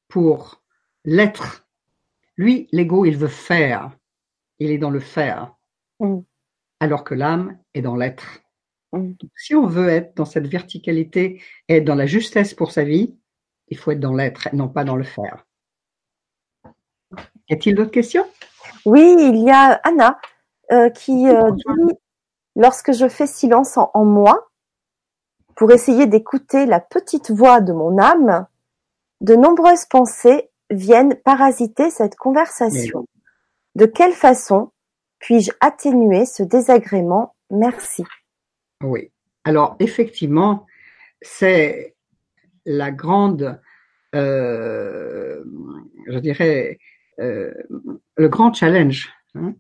pour l'être. Lui, l'ego, il veut faire. Il est dans le faire. Alors que l'âme est dans l'être. Si on veut être dans cette verticalité, être dans la justesse pour sa vie, il faut être dans l'être, non pas dans le faire. Y a-t-il d'autres questions? Oui, il y a Anna euh, qui euh, dit lorsque je fais silence en, moi pour essayer d'écouter la petite voix de mon âme, de nombreuses pensées viennent parasiter cette conversation. De quelle façon puis-je atténuer ce désagrément? Merci. Oui. Alors, effectivement, c'est la grande, euh, je dirais, euh, le grand challenge hein,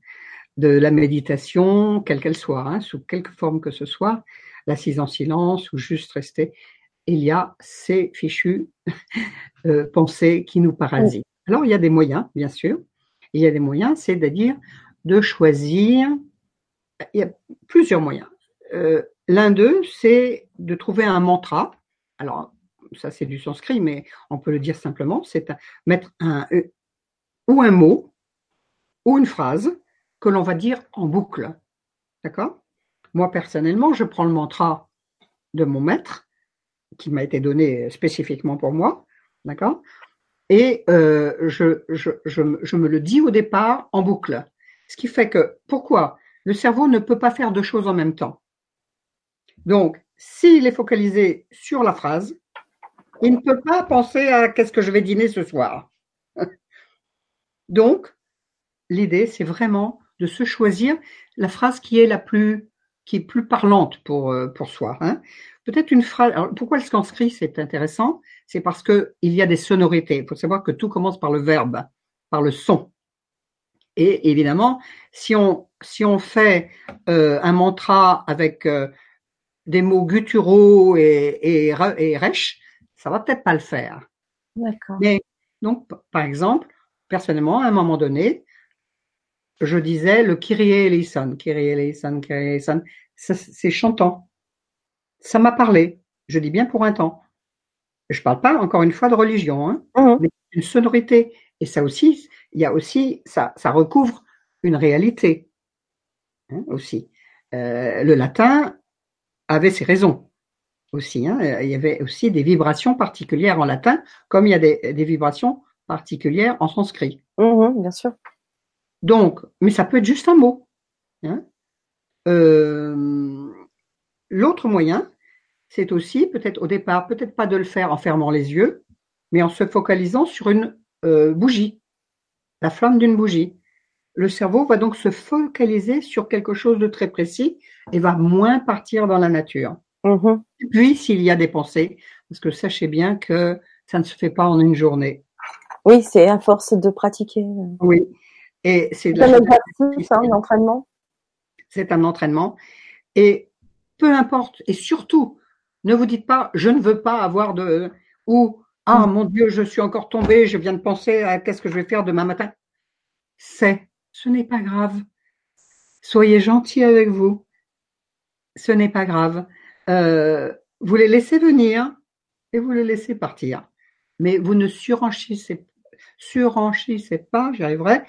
de la méditation, quelle qu'elle soit, hein, sous quelque forme que ce soit, l'assise en silence ou juste rester. Il y a ces fichues euh, pensées qui nous parasitent. Alors, il y a des moyens, bien sûr. Il y a des moyens, c'est-à-dire de choisir. Il y a plusieurs moyens. Euh, L'un d'eux, c'est de trouver un mantra. Alors, ça c'est du sanskrit, mais on peut le dire simplement, c'est mettre un euh, ou un mot ou une phrase que l'on va dire en boucle. D'accord? Moi personnellement, je prends le mantra de mon maître, qui m'a été donné spécifiquement pour moi, d'accord? Et euh, je me le dis au départ en boucle. Ce qui fait que, pourquoi Le cerveau ne peut pas faire deux choses en même temps? Donc, s'il est focalisé sur la phrase, il ne peut pas penser à qu'est-ce que je vais dîner ce soir. Donc, l'idée, c'est vraiment de se choisir la phrase qui est la plus, qui est plus parlante pour, euh, soi. Hein. Peut-être une phrase. Pourquoi le sanskrit c'est intéressant? C'est parce que il y a des sonorités. Il faut savoir que tout commence par le verbe, par le son. Et évidemment, si on si on fait euh, un mantra avec euh, des mots gutturaux et, et, et rêches, ça va peut-être pas le faire. D'accord. Mais donc, par exemple, personnellement, à un moment donné, je disais le Kyrie eleison, Kyrie eleison, Kyrie eleison, c'est chantant. Ça m'a parlé. Je dis bien pour un temps. Je parle pas encore une fois de religion, hein, mmh. mais une sonorité. Et ça aussi, il y a aussi, ça, ça recouvre une réalité hein, aussi. Euh, le latin avait ses raisons aussi. Hein. Il y avait aussi des vibrations particulières en latin, comme il y a des, des vibrations particulières en sanskrit. Mmh, bien sûr. Donc, mais ça peut être juste un mot. Hein. Euh, L'autre moyen, c'est aussi peut-être au départ, peut-être pas de le faire en fermant les yeux, mais en se focalisant sur une euh, bougie, la flamme d'une bougie. Le cerveau va donc se focaliser sur quelque chose de très précis et va moins partir dans la nature. Mm-hmm. Puis, s'il y a des pensées, parce que sachez bien que ça ne se fait pas en une journée. Oui, c'est à force de pratiquer. Oui. Et c'est un entraînement. C'est un entraînement. Et peu importe. Et surtout, ne vous dites pas, je ne veux pas avoir de, ou, ah, mon Dieu, je suis encore tombé, je viens de penser à qu'est-ce que je vais faire demain matin. C'est, ce n'est pas grave. Soyez gentil avec vous. Ce n'est pas grave. Euh, vous les laissez venir et vous les laissez partir. Mais vous ne surenchissez, surenchissez pas, j'y arriverai,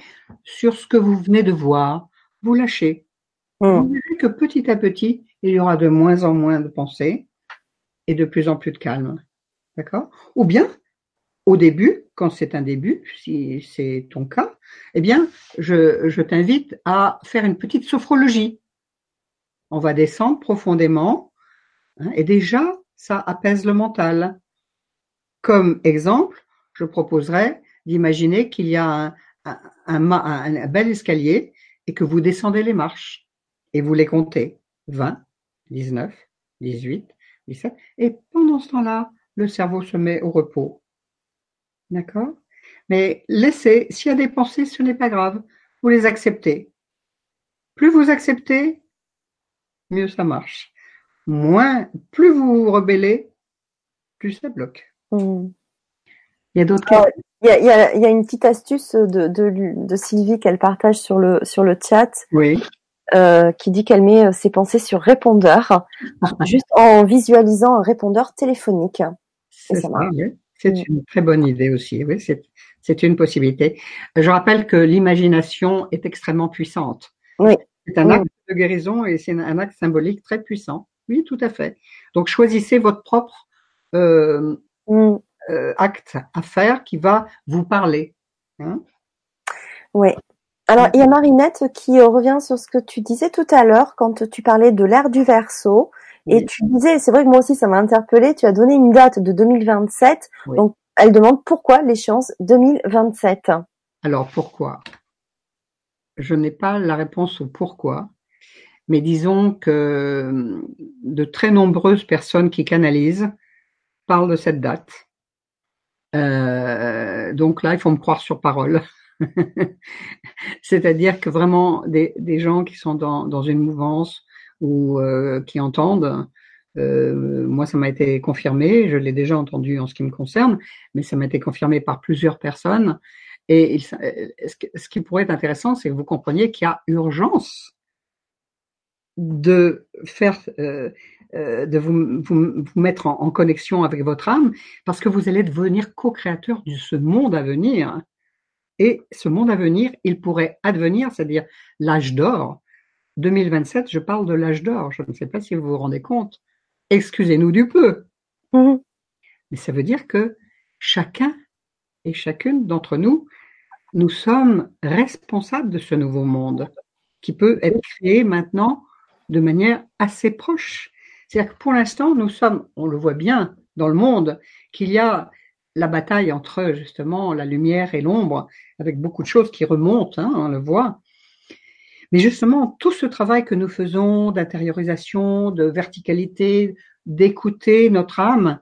sur ce que vous venez de voir. Vous lâchez. Mmh. Vous verrez que petit à petit, il y aura de moins en moins de pensées et de plus en plus de calme. D'accord? Ou bien, au début, quand c'est un début, si c'est ton cas, eh bien, je, je t'invite à faire une petite sophrologie. On va descendre profondément hein, et déjà, ça apaise le mental. Comme exemple, je proposerais d'imaginer qu'il y a un, un, un, un, bel escalier et que vous descendez les marches et vous les comptez. 20, 19, 18, 17. Et pendant ce temps-là, le cerveau se met au repos. D'accord? Mais laissez, s'il y a des pensées, ce n'est pas grave. Vous les acceptez. Plus vous acceptez, mieux ça marche. Moins, plus vous vous rebellez, plus ça bloque. Hmm. Il y a d'autres cas. Il y a, il y a, une petite astuce de, de, de Sylvie qu'elle partage sur le, sur le chat. Oui. Euh, qui dit qu'elle met ses pensées sur répondeur, juste en visualisant un répondeur téléphonique. C'est mm. une très bonne idée aussi. Oui, c'est une possibilité. Je rappelle que l'imagination est extrêmement puissante. Oui. C'est un acte de guérison et c'est un acte symbolique très puissant. Oui, tout à fait. Donc choisissez votre propre euh, mm. euh, acte à faire qui va vous parler. Hein oui. Alors, il y a Marinette qui revient sur ce que tu disais tout à l'heure quand tu parlais de l'ère du verso. Et tu disais, c'est vrai que moi aussi ça m'a interpellé, tu as donné une date de 2027. Donc, elle demande pourquoi l'échéance 2027 Alors, pourquoi? Je n'ai pas la réponse au pourquoi, mais disons que de très nombreuses personnes qui canalisent parlent de cette date. Euh, donc là, il faut me croire sur parole. C'est-à-dire que vraiment des, des, gens qui sont dans, dans une mouvance ou euh, qui entendent, euh, moi ça m'a été confirmé, je l'ai déjà entendu en ce qui me concerne, mais ça m'a été confirmé par plusieurs personnes. Et euh, ce qui pourrait être intéressant, c'est que vous compreniez qu'il y a urgence de faire, de vous, mettre en, connexion avec votre âme, parce que vous allez devenir co-créateur de ce monde à venir. Et ce monde à venir, il pourrait advenir, c'est-à-dire l'âge d'or. 2027, je parle de l'âge d'or. Je ne sais pas si vous vous rendez compte. Excusez-nous du peu. Mmh. Mais ça veut dire que chacun et chacune d'entre nous, nous sommes responsables de ce nouveau monde qui peut être créé maintenant de manière assez proche. C'est-à-dire que pour l'instant, nous sommes, on le voit bien dans le monde, qu'il y a la bataille entre justement la lumière et l'ombre, avec beaucoup de choses qui remontent, hein, on le voit. Mais justement, tout ce travail que nous faisons d'intériorisation, de verticalité, d'écouter notre âme,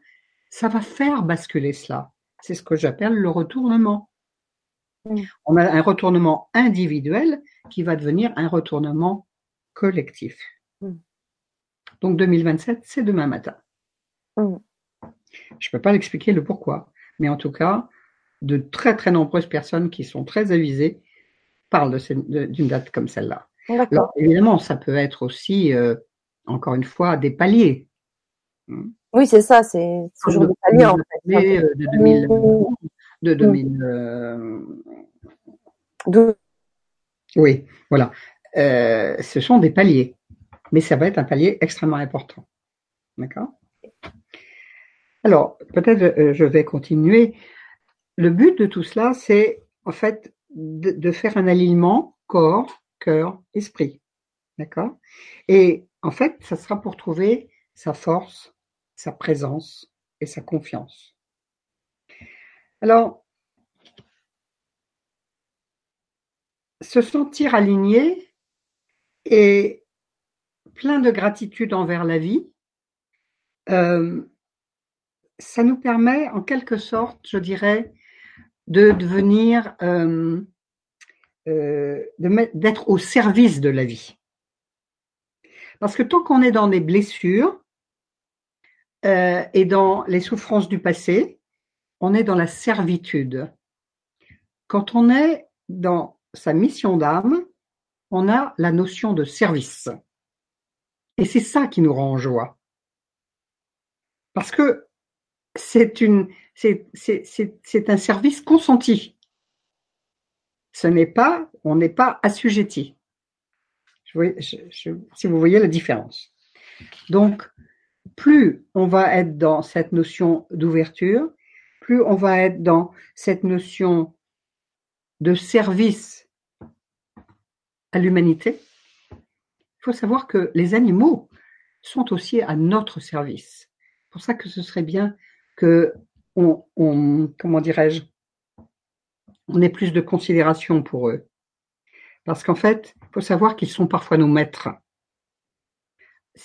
ça va faire basculer cela. C'est ce que j'appelle le retournement. On a un retournement individuel qui va devenir un retournement collectif. Donc 2027, c'est demain matin. Je ne peux pas l'expliquer le pourquoi. Mais en tout cas, de très très nombreuses personnes qui sont très avisées parlent d'une date comme celle-là. Alors évidemment, ça peut être aussi, euh, encore une fois, des paliers. Hmm. Oui, c'est ça, c'est toujours des paliers en fait. Euh, de 2000, de 2000 euh, Oui, voilà. ce sont des paliers, mais ça va être un palier extrêmement important. D'accord? Alors, peut-être je vais continuer. Le but de tout cela, c'est en fait de, faire un alignement corps, cœur, esprit. D'accord? Et en fait, ça sera pour trouver sa force, sa présence et sa confiance. Alors, se sentir aligné et plein de gratitude envers la vie, euh, ça nous permet en quelque sorte, je dirais, de devenir, euh, euh, d'être au service de la vie. Parce que tant qu'on est dans des blessures euh, et dans les souffrances du passé, on est dans la servitude. Quand on est dans sa mission d'âme, on a la notion de service. Et c'est ça qui nous rend en joie. Parce que c'est une, c'est, un service consenti. Ce n'est pas, on n'est pas assujetti. si vous voyez la différence. Donc, plus on va être dans cette notion d'ouverture, plus on va être dans cette notion de service à l'humanité. Il faut savoir que les animaux sont aussi à notre service. C'est pour ça que ce serait bien que on, comment dirais-je, on ait plus de considération pour eux. Parce qu'en fait, il faut savoir qu'ils sont parfois nos maîtres.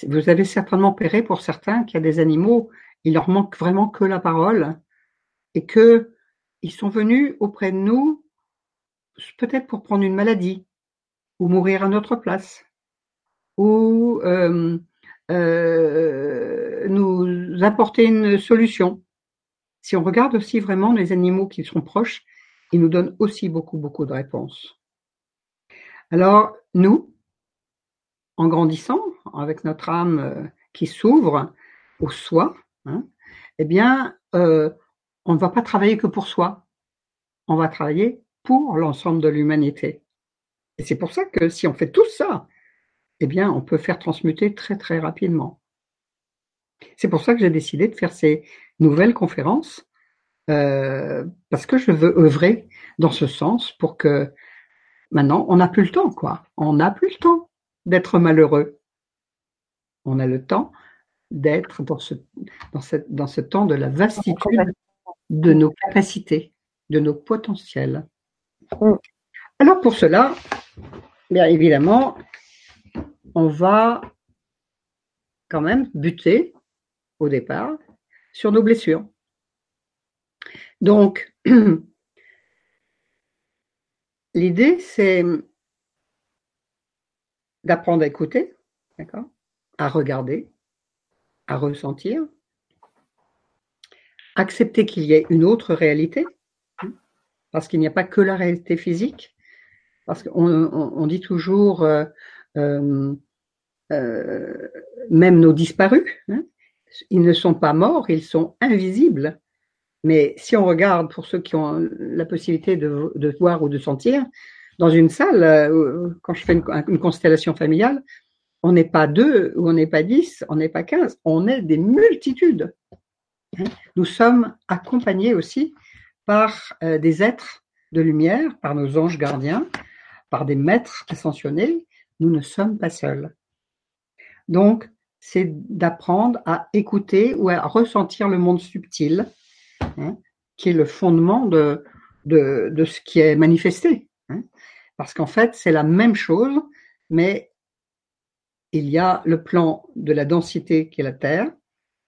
Vous avez certainement péré pour certains qu'il y a des animaux, il leur manque vraiment que la parole et que ils sont venus auprès de nous peut-être pour prendre une maladie ou mourir à notre place ou euh, euh, nous apporter une solution. Si on regarde aussi vraiment les animaux qui sont proches, ils nous donnent aussi beaucoup, beaucoup de réponses. Alors, nous, en grandissant, avec notre âme euh, qui s'ouvre au soi, hein, eh bien, euh, on ne va pas travailler que pour soi. On va travailler pour l'ensemble de l'humanité. Et c'est pour ça que si on fait tout ça, eh bien, on peut faire transmuter très, très rapidement. C'est pour ça que j'ai décidé de faire ces nouvelles conférences, euh, parce que je veux œuvrer dans ce sens pour que maintenant, on n'a plus le temps, quoi. On n'a plus le temps d'être malheureux. On a le temps d'être dans ce, dans, ce temps de la vastitude de nos capacités, de nos potentiels. Alors pour cela, bien évidemment, on va quand même buter au départ sur nos blessures. Donc, l'idée, c'est d'apprendre à écouter, à regarder, à ressentir, accepter qu'il y ait une autre réalité, parce qu'il n'y a pas que la réalité physique, parce qu'on dit toujours, euh, euh, euh, même nos disparus, hein, ils ne sont pas morts, ils sont invisibles. Mais si on regarde, pour ceux qui ont la possibilité de, voir ou de sentir, dans une salle, quand je fais une, une constellation familiale, on n'est pas deux ou on n'est pas dix, on n'est pas quinze, on est des multitudes. Hein? Nous sommes accompagnés aussi par euh, des êtres de lumière, par nos anges gardiens, par des maîtres ascensionnés. Nous ne sommes pas seuls. Donc, c'est d'apprendre à écouter ou à ressentir le monde subtil, hein, qui est le fondement de, de, ce qui est manifesté. Hein. Parce qu'en fait, c'est la même chose, mais il y a le plan de la densité qui est la Terre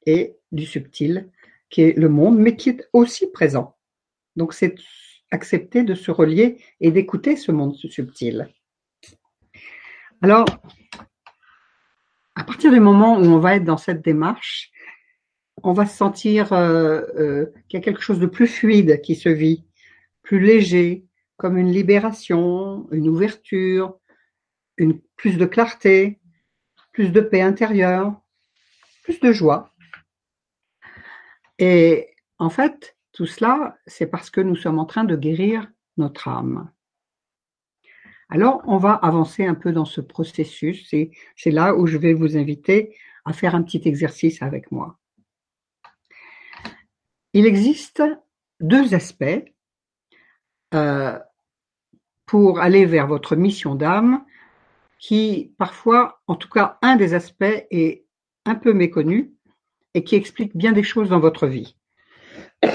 et du subtil qui est le monde, mais qui est aussi présent. Donc c'est accepter de se relier et d'écouter ce monde subtil. Alors, à partir du moment où on va être dans cette démarche, on va sentir euh, euh, qu'il y a quelque chose de plus fluide qui se vit, plus léger, comme une libération, une ouverture, plus de clarté, plus de paix intérieure, plus de joie. Et en fait, tout cela, c'est parce que nous sommes en train de guérir notre âme. Alors, on va avancer un peu dans ce processus. C'est là où je vais vous inviter à faire un petit exercice avec moi. Il existe deux aspects euh, pour aller vers votre mission d'âme qui, parfois, en tout cas, un des aspects est un peu méconnu et qui explique bien des choses dans votre vie.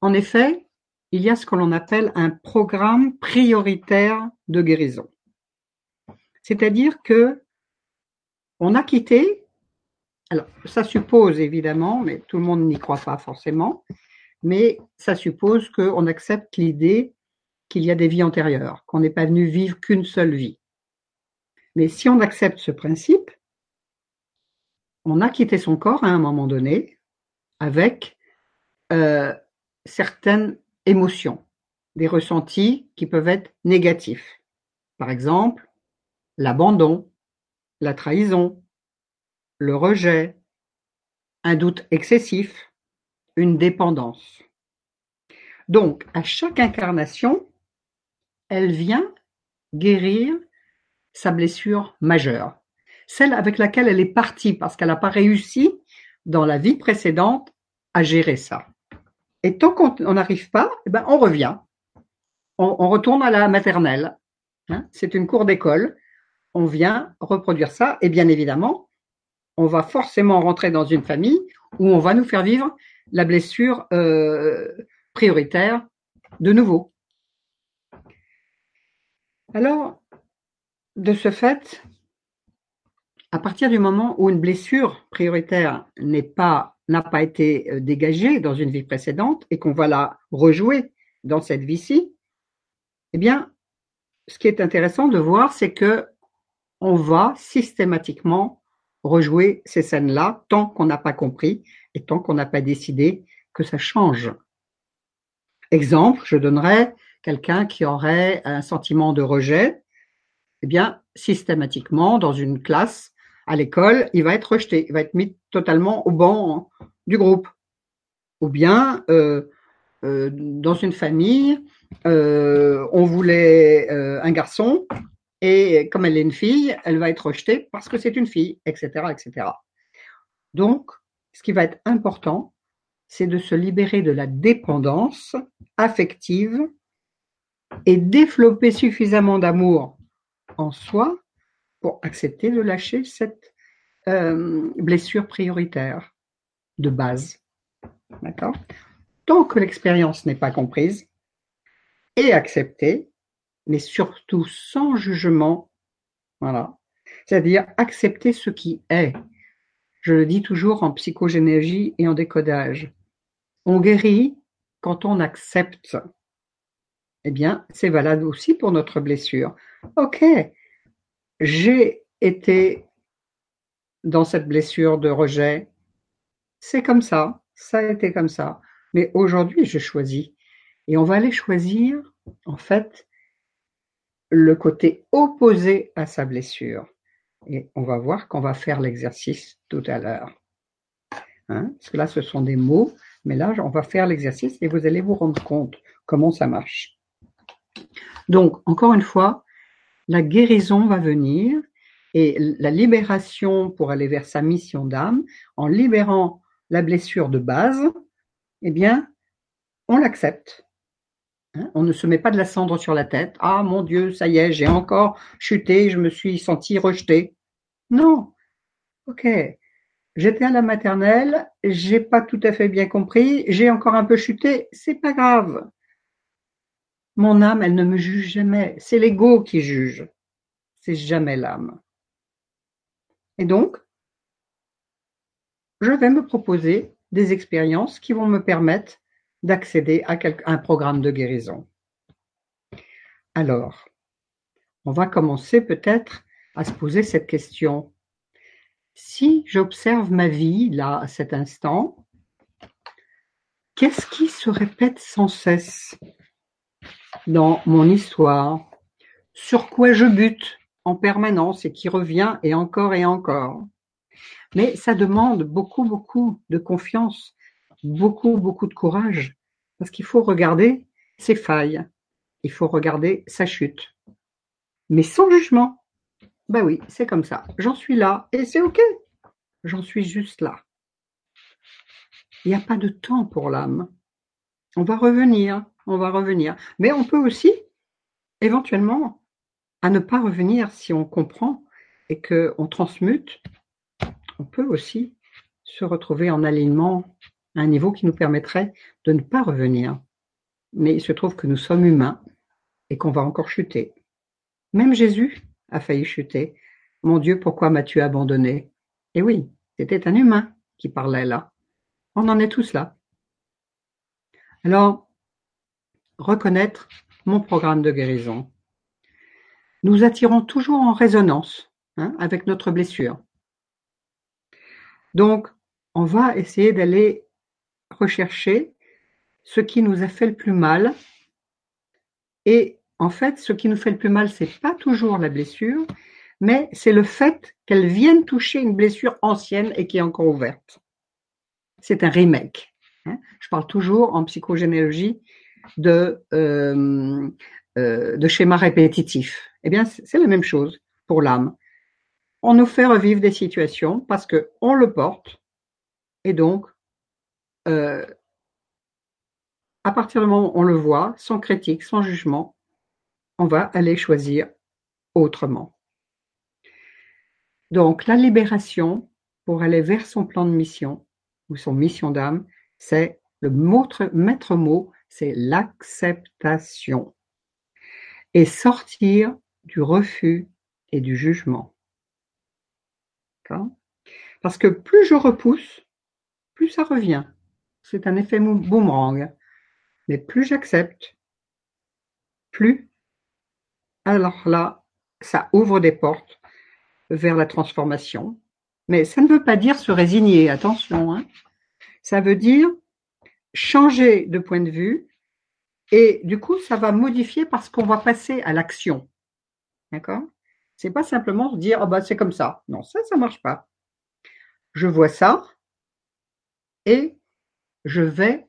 en effet, il y a ce que l'on appelle un programme prioritaire de guérison. C'est-à-dire que on a quitté, alors ça suppose évidemment, mais tout le monde n'y croit pas forcément, mais ça suppose qu'on accepte l'idée qu'il y a des vies antérieures, qu'on n'est pas venu vivre qu'une seule vie. Mais si on accepte ce principe, on a quitté son corps à un moment donné avec euh, certaines émotions, des ressentis qui peuvent être négatifs. Par exemple, l'abandon, la trahison, le rejet, un doute excessif, une dépendance. Donc, à chaque incarnation, elle vient guérir sa blessure majeure, celle avec laquelle elle est partie parce qu'elle n'a pas réussi dans la vie précédente à gérer ça. Et tant qu'on n'arrive pas, eh ben on revient. On, retourne à la maternelle. Hein. C'est une cour d'école. On vient reproduire ça. Et bien évidemment, on va forcément rentrer dans une famille où on va nous faire vivre la blessure euh, prioritaire de nouveau. Alors, de ce fait, à partir du moment où une blessure prioritaire n'est pas n'a pas été euh, dégagée dans une vie précédente et qu'on va la rejouer dans cette vie-ci, eh bien, ce qui est intéressant de voir, c'est que on va systématiquement rejouer ces scènes-là tant qu'on n'a pas compris et tant qu'on n'a pas décidé que ça change. Exemple, je donnerais quelqu'un qui aurait un sentiment de rejet, eh bien, systématiquement, dans une classe, à l'école, il va être rejeté, il va être mis totalement au banc du groupe. Ou bien, euh, euh, dans une famille, euh, on voulait un garçon, et comme elle est une fille, elle va être rejetée parce que c'est une fille, etc., etc. Donc, ce qui va être important, c'est de se libérer de la dépendance affective et développer suffisamment d'amour en soi pour accepter de lâcher cette euh, blessure prioritaire de base. D'accord? Tant que l'expérience n'est pas comprise et acceptée, mais surtout sans jugement, voilà. C'est-à-dire accepter ce qui est. Je le dis toujours en psychogénéalogie et en décodage. On guérit quand on accepte. Eh bien, c'est valable aussi pour notre blessure. Ok, j'ai été dans cette blessure de rejet. C'est comme ça, ça a été comme ça. Mais aujourd'hui, je choisis. Et on va aller choisir, en fait, le côté opposé à sa blessure. Et on va voir qu'on va faire l'exercice tout à l'heure. Hein Parce que là, ce sont des mots, mais là, on va faire l'exercice et vous allez vous rendre compte comment ça marche. Donc, encore une fois, la guérison va venir et la libération pour aller vers sa mission d'âme, en libérant la blessure de base, eh bien, on l'accepte. Hein, on ne se met pas de la cendre sur la tête. Ah mon Dieu, ça y est, j'ai encore chuté, je me suis senti rejeté. Non. Ok. J'étais à la maternelle, j'ai pas tout à fait bien compris, j'ai encore un peu chuté, c'est pas grave. Mon âme, elle ne me juge jamais. C'est l'ego qui juge. C'est jamais l'âme. Et donc, je vais me proposer des expériences qui vont me permettre d'accéder à un programme de guérison. Alors, on va commencer peut-être à se poser cette question. Si j'observe ma vie là, à cet instant, qu'est-ce qui se répète sans cesse? Dans mon histoire, sur quoi je bute en permanence et qui revient et encore et encore. Mais ça demande beaucoup, beaucoup de confiance, beaucoup, beaucoup de courage, parce qu'il faut regarder ses failles, il faut regarder sa chute, mais sans jugement. Ben oui, c'est comme ça. J'en suis là et c'est OK. J'en suis juste là. Il n'y a pas de temps pour l'âme. On va revenir, on va revenir. Mais on peut aussi, éventuellement, à ne pas revenir si on comprend et qu'on transmute, on peut aussi se retrouver en alignement à un niveau qui nous permettrait de ne pas revenir. Mais il se trouve que nous sommes humains et qu'on va encore chuter. Même Jésus a failli chuter. Mon Dieu, pourquoi m'as-tu abandonné? Et oui, c'était un humain qui parlait là. On en est tous là. Alors, reconnaître mon programme de guérison. nous attirons toujours en résonance hein, avec notre blessure. Donc, on va essayer d'aller rechercher ce qui nous a fait le plus mal. Et en fait, ce qui nous fait le plus mal, c'est pas toujours la blessure, mais c'est le fait qu'elle vienne toucher une blessure ancienne et qui est encore ouverte. C'est un remake. Hein. Je parle toujours en psychogénéalogie de, euh, euh, de schéma répétitif. Eh bien, c'est la même chose pour l'âme. On nous fait revivre des situations parce que on le porte et donc euh, à partir du moment où on le voit, sans critique, sans jugement, on va aller choisir autrement. Donc la libération pour aller vers son plan de mission ou son mission d'âme, c'est le maître mot, c'est l'acceptation et sortir du refus et du jugement. Parce que plus je repousse, plus ça revient. C'est un effet boomerang. Mais plus j'accepte, plus, alors là, ça ouvre des portes vers la transformation. Mais ça ne veut pas dire se résigner, attention. Hein. Ça veut dire changer de point de vue et du coup, ça va modifier parce qu'on va passer à l'action. D'accord? C'est pas simplement dire, oh bah c'est comme ça. Non, ça, ça marche pas. Je vois ça et je vais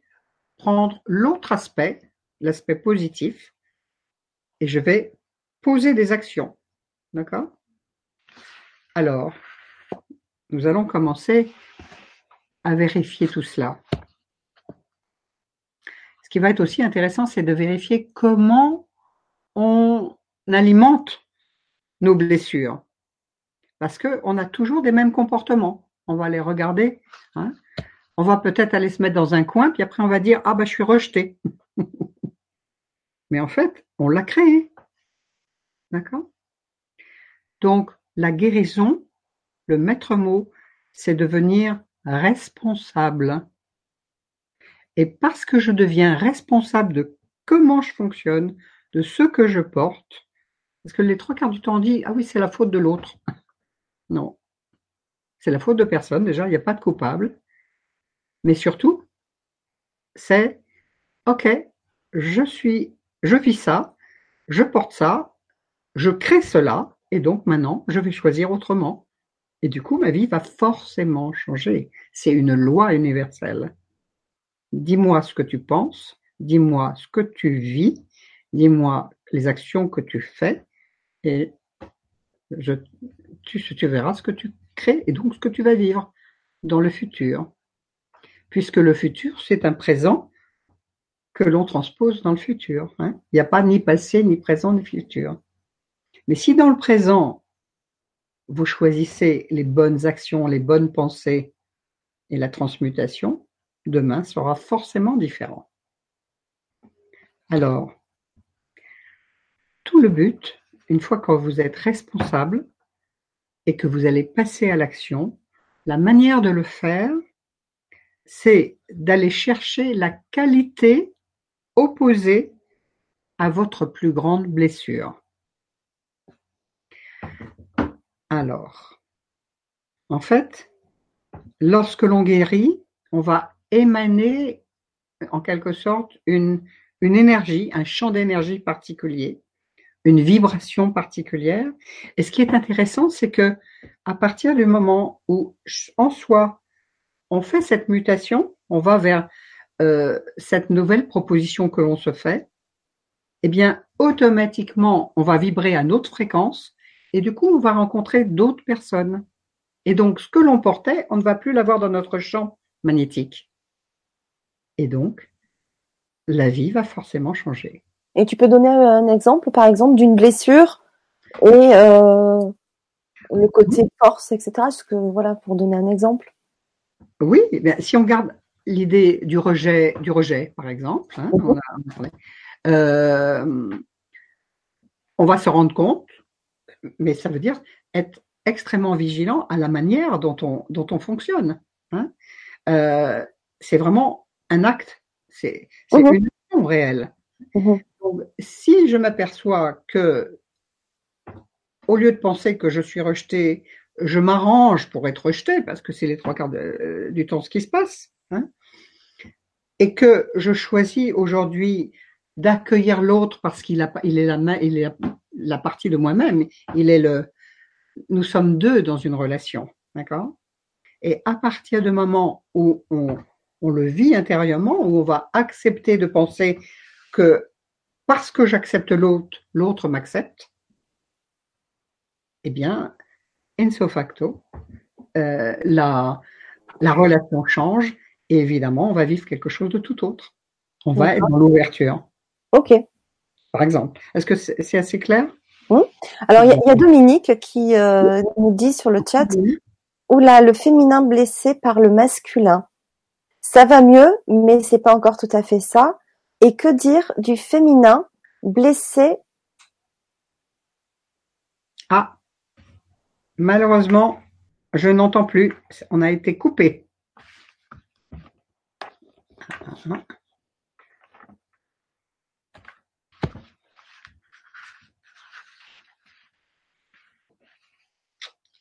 prendre l'autre aspect, l'aspect positif, et je vais poser des actions. D'accord? Alors, nous allons commencer à vérifier tout cela. Qui va être aussi intéressant, c'est de vérifier comment on alimente nos blessures. Parce qu'on a toujours des mêmes comportements. On va les regarder. Hein. On va peut-être aller se mettre dans un coin, puis après on va dire Ah bah je suis rejeté. Mais en fait, on l'a créé. D'accord? Donc, la guérison, le maître mot, c'est devenir responsable. Et parce que je deviens responsable de comment je fonctionne, de ce que je porte, parce que les trois quarts du temps on dit Ah oui, c'est la faute de l'autre. Non. C'est la faute de personne, déjà, il n'y a pas de coupable. Mais surtout, c'est OK, je suis, je vis ça, je porte ça, je crée cela, et donc maintenant, je vais choisir autrement. Et du coup, ma vie va forcément changer. C'est une loi universelle. Dis-moi ce que tu penses, dis-moi ce que tu vis, dis-moi les actions que tu fais, et tu verras ce que tu crées et donc ce que tu vas vivre dans le futur puisque le futur, c'est un présent que l'on transpose dans le futur. Hein. Il n'y a pas ni passé, ni présent, ni futur. Mais si dans le présent, vous choisissez les bonnes actions, les bonnes pensées et la transmutation, demain sera forcément différent. Alors, tout le but, une fois que vous êtes responsable et que vous allez passer à l'action, la manière de le faire, c'est d'aller chercher la qualité opposée à votre plus grande blessure. Alors, en fait, lorsque l'on guérit, on va émaner en quelque sorte une, énergie, un champ d'énergie particulier, une vibration particulière. Et ce qui est intéressant, c'est que à partir du moment où en soi on fait cette mutation, on va vers euh, cette nouvelle proposition que l'on se fait, eh bien, automatiquement, on va vibrer à notre fréquence et du coup, on va rencontrer d'autres personnes. Et donc, ce que l'on portait, on ne va plus l'avoir dans notre champ magnétique. Et donc, la vie va forcément changer. Et tu peux donner un exemple, par exemple, d'une blessure et euh, le côté force, etc. Parce que voilà, pour donner un exemple. Oui, eh si on garde l'idée du rejet, du rejet, par exemple, hein, mhm. euh, on, va se rendre compte, mais ça veut dire être extrêmement vigilant à la manière dont on, dont on fonctionne. Hein. Euh, c'est vraiment un acte, c'est mhm. une action réelle. Mhm. si je m'aperçois que au lieu de penser que je suis rejeté, je m'arrange pour être rejeté, parce que c'est les trois quarts de, du temps ce qui se passe, hein, et que je choisis aujourd'hui d'accueillir l'autre parce qu'il a, il est la main, il est la partie de moi-même, il est le, nous sommes deux dans une relation, d'accord? Et à partir du moment où on, on le vit intérieurement, où on va accepter de penser que parce que j'accepte l'autre, l'autre m'accepte, eh bien, in facto, euh, la, la relation change et évidemment, on va vivre quelque chose de tout autre. On va être dans l'ouverture. Ok. Par exemple. Est-ce que c'est assez clair? Oui. Alors, il y, a Dominique qui euh, nous dit sur le chat, oula, le féminin blessé par le masculin. Ça va mieux, mais c'est pas encore tout à fait ça. Et que dire du féminin blessé? Ah, malheureusement, je n'entends plus. On a été coupé.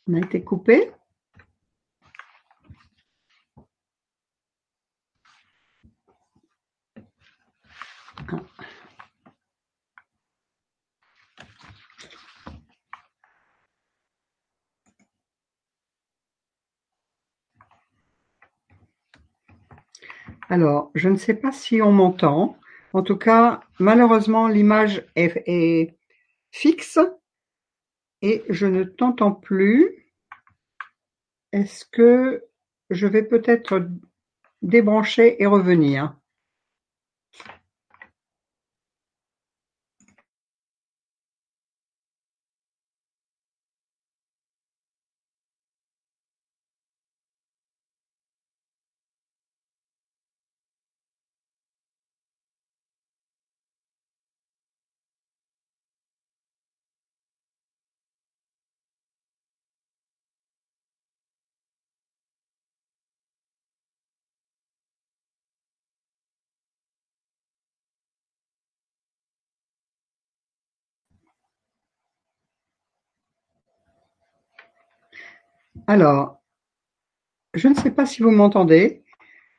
On a été coupé. Alors, je ne sais pas si on m'entend. En tout cas, malheureusement, l'image est, fixe et je ne t'entends plus. Est-ce que je vais peut-être débrancher et revenir? Alors, je ne sais pas si vous m'entendez.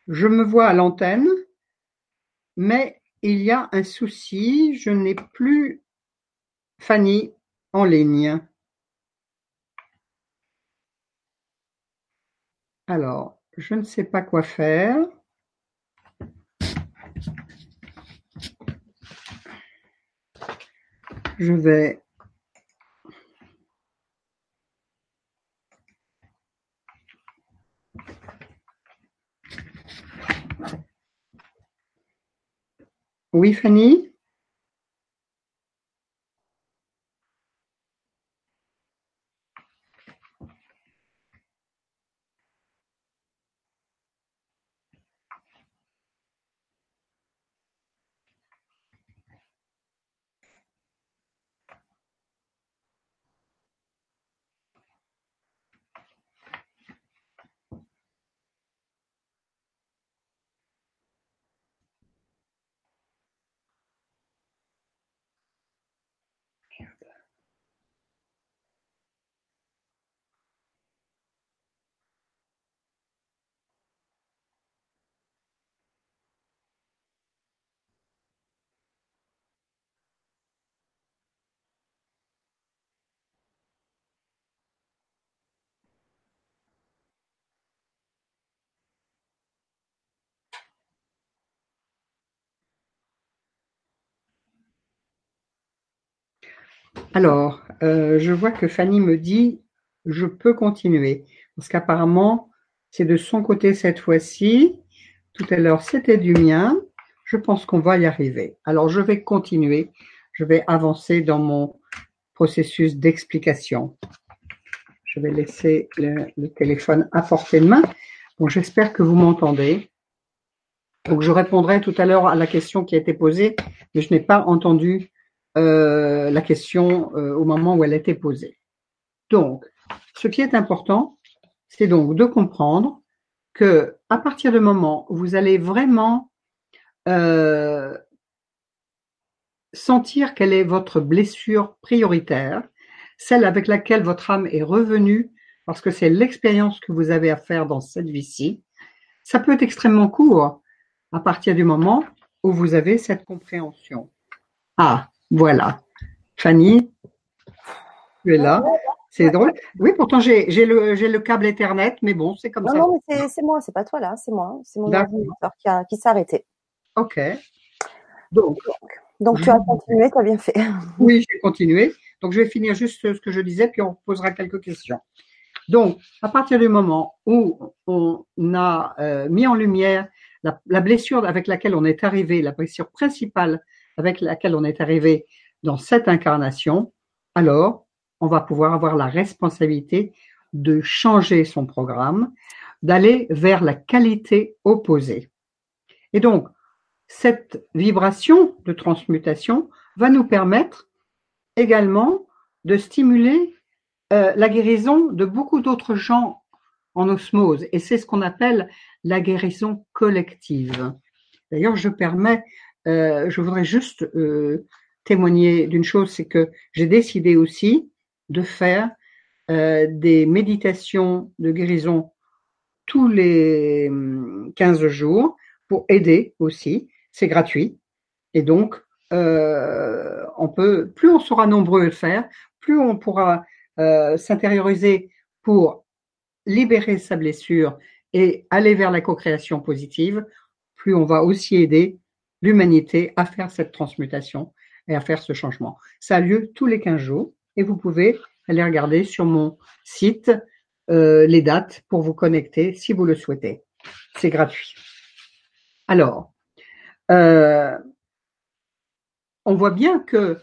Je me vois à l'antenne, mais il y a un souci. Je n'ai plus Fanny en ligne. Alors, je ne sais pas quoi faire. Je vais Oui, Fanny? Alors, euh, je vois que Fanny me dit je peux continuer. Parce qu'apparemment, c'est de son côté cette fois-ci. Tout à l'heure, c'était du mien. Je pense qu'on va y arriver. Alors, je vais continuer. Je vais avancer dans mon processus d'explication. Je vais laisser le, téléphone à portée de main. Bon, j'espère que vous m'entendez. Donc, je répondrai tout à l'heure à la question qui a été posée, mais je n'ai pas entendu euh, la question euh, au moment où elle été posée. Donc, ce qui est important, c'est donc de comprendre que à partir du moment où vous allez vraiment euh, sentir quelle est votre blessure prioritaire, celle avec laquelle votre âme est revenue, parce que c'est l'expérience que vous avez à faire dans cette vie-ci, ça peut être extrêmement court à partir du moment où vous avez cette compréhension. Ah, voilà. Fanny, tu es là. C'est drôle. Oui, pourtant j'ai le, le câble Ethernet, mais bon, c'est comme ça. Non, mais c'est moi, c'est pas toi là, c'est moi. C'est mon ordinateur qui, qui s'est arrêté. Ok. Donc, donc, tu as continué, tu as bien fait. Oui, j'ai continué. Donc, je vais finir juste ce que je disais, puis on posera quelques questions. Donc, à partir du moment où on a euh, mis en lumière la, la, blessure avec laquelle on est arrivé, la blessure principale avec laquelle on est arrivé dans cette incarnation, alors on va pouvoir avoir la responsabilité de changer son programme, d'aller vers la qualité opposée. Et donc, cette vibration de transmutation va nous permettre également de stimuler euh, la guérison de beaucoup d'autres gens en osmose. Et c'est ce qu'on appelle la guérison collective. D'ailleurs, je permets, euh, je voudrais juste euh, témoigner d'une chose, c'est que j'ai décidé aussi de faire des méditations de guérison tous les 15 hum, jours pour aider aussi c'est gratuit. Et donc, euh, on peut, plus on sera nombreux à le faire, plus on pourra euh, s'intérioriser pour libérer sa blessure et aller vers la co-création positive, plus on va aussi aider l'humanité à faire cette transmutation et à faire ce changement. Ça a lieu tous les 15 jours et vous pouvez aller regarder sur mon site euh, les dates pour vous connecter si vous le souhaitez. C'est gratuit. Alors, euh, on voit bien que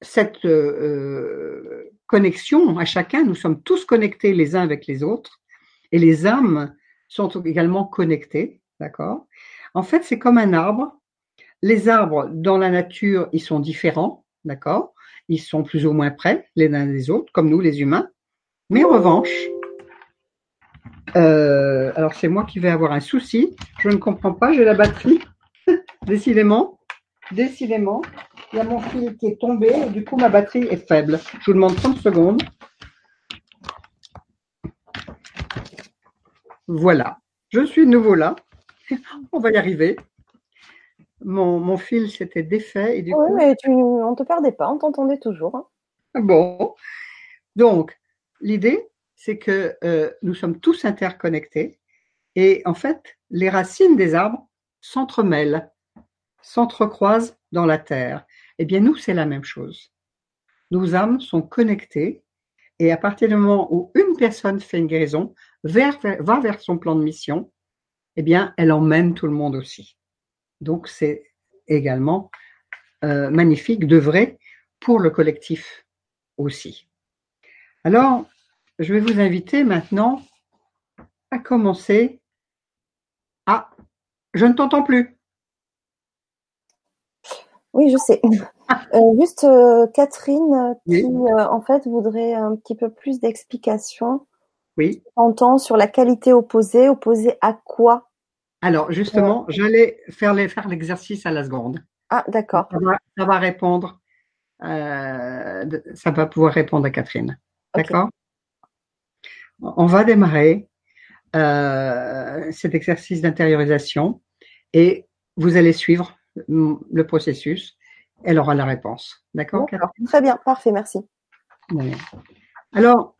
cette euh, connexion à chacun, nous sommes tous connectés les uns avec les autres, et les âmes sont également connectées, d'accord? En fait, c'est comme un arbre. Les arbres dans la nature, ils sont différents, d'accord? Ils sont plus ou moins près les uns des autres, comme nous, les humains. Mais en revanche, euh, alors c'est moi qui vais avoir un souci. Je ne comprends pas, j'ai la batterie. Décidément, décidément, il y a mon fil qui est tombé du coup ma batterie est faible. Je vous demande 30 secondes. Voilà, je suis de nouveau là. On va y arriver. Mon, fil s'était défait et du oui, mais tu, on ne te perdait pas, on t'entendait toujours. Hein. Bon, donc l'idée, c'est que euh, nous sommes tous interconnectés et en fait, les racines des arbres s'entremêlent s'entrecroisent dans la terre. Eh bien, nous, c'est la même chose. Nos âmes sont connectées et à partir du moment où une personne fait une guérison, va vers son plan de mission, eh bien, elle emmène tout le monde aussi. Donc, c'est également euh, magnifique de vrai pour le collectif aussi. Alors, je vais vous inviter maintenant à commencer à... Je ne t'entends plus. Oui, je sais. Euh, juste euh, Catherine qui euh, en fait voudrait un petit peu plus d'explications. Oui. Entend sur la qualité opposée, opposée à quoi? Alors justement, j'allais faire faire l'exercice à la seconde. Ah d'accord. Ça, va, répondre. ça va pouvoir répondre à Catherine. D'accord? On va démarrer cet exercice d'intériorisation et vous allez suivre le processus, elle aura la réponse. D'accord Très bien, parfait, merci. Alors,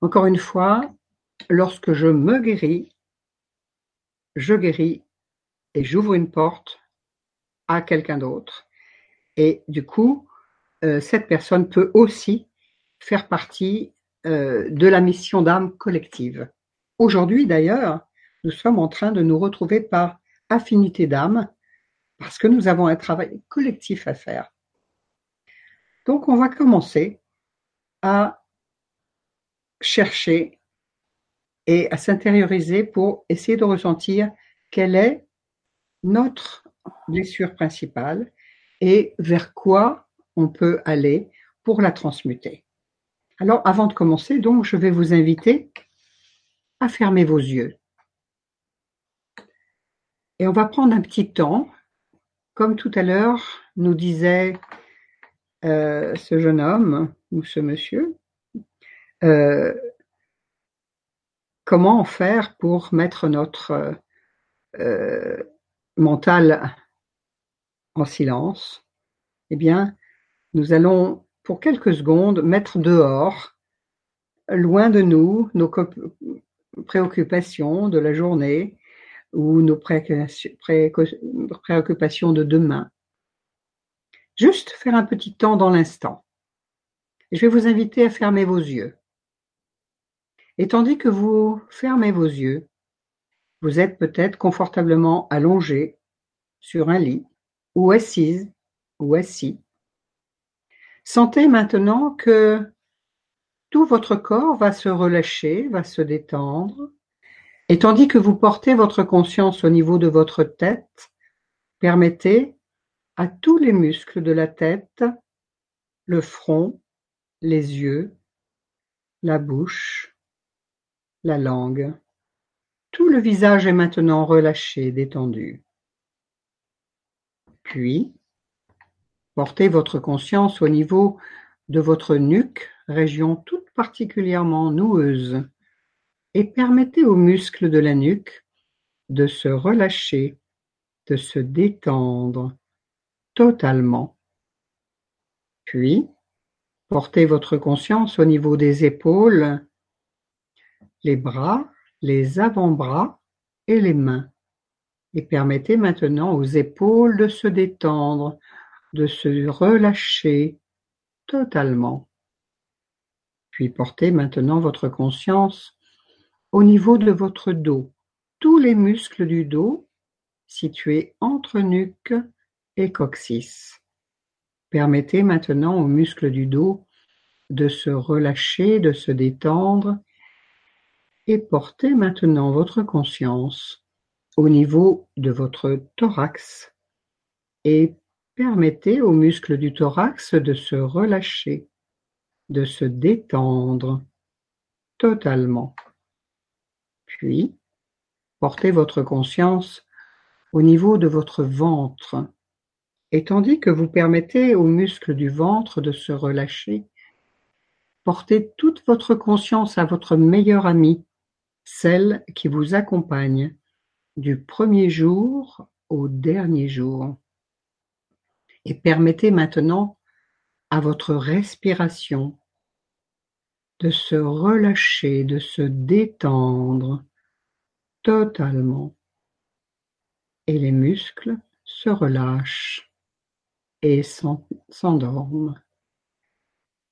encore une fois, lorsque je me guéris, je guéris et j'ouvre une porte à quelqu'un d'autre. Et du coup, euh, cette personne peut aussi faire partie euh, de la mission d'âme collective. Aujourd'hui, d'ailleurs, nous sommes en train de nous retrouver par affinité d'âme, parce que nous avons un travail collectif à faire. Donc on va commencer à chercher et à s'intérioriser pour essayer de ressentir quelle est notre blessure principale et vers quoi on peut aller pour la transmuter. Alors avant de commencer, donc je vais vous inviter à fermer vos yeux. Et on va prendre un petit temps, comme tout à l'heure nous disait euh, ce jeune homme ou ce monsieur euh, comment faire pour mettre notre euh, mental en silence? Eh bien, nous allons pour quelques secondes mettre dehors, loin de nous, nos préoccupations de la journée ou nos préoccupations de demain. Juste faire un petit temps dans l'instant. Je vais vous inviter à fermer vos yeux. Et tandis que vous fermez vos yeux, vous êtes peut-être confortablement allongé sur un lit, ou assise, ou assis. Sentez maintenant que tout votre corps va se relâcher, va se détendre, et tandis que vous portez votre conscience au niveau de votre tête, permettez à tous les muscles de la tête, le front, les yeux, la bouche, la langue. Tout le visage est maintenant relâché, détendu. Puis, portez votre conscience au niveau de votre nuque, région toute particulièrement noueuse, et permettez aux muscles de la nuque de se relâcher, de se détendre totalement. Puis, portez votre conscience au niveau des épaules, les bras, les avant-bras et les mains. Et permettez maintenant aux épaules de se détendre, de se relâcher totalement. Puis portez maintenant votre conscience au niveau de votre dos, tous les muscles du dos situés entre nuque et coccyx. Permettez maintenant aux muscles du dos de se relâcher, de se détendre et portez maintenant votre conscience au niveau de votre thorax et permettez aux muscles du thorax de se relâcher, de se détendre totalement. Puis, portez votre conscience au niveau de votre ventre, et tandis que vous permettez aux muscles du ventre de se relâcher, portez toute votre conscience à votre meilleure amie, celle qui vous accompagne du premier jour au dernier jour. Et permettez maintenant à votre respiration de se relâcher, de se détendre totalement. Et les muscles se relâchent et s'endorment.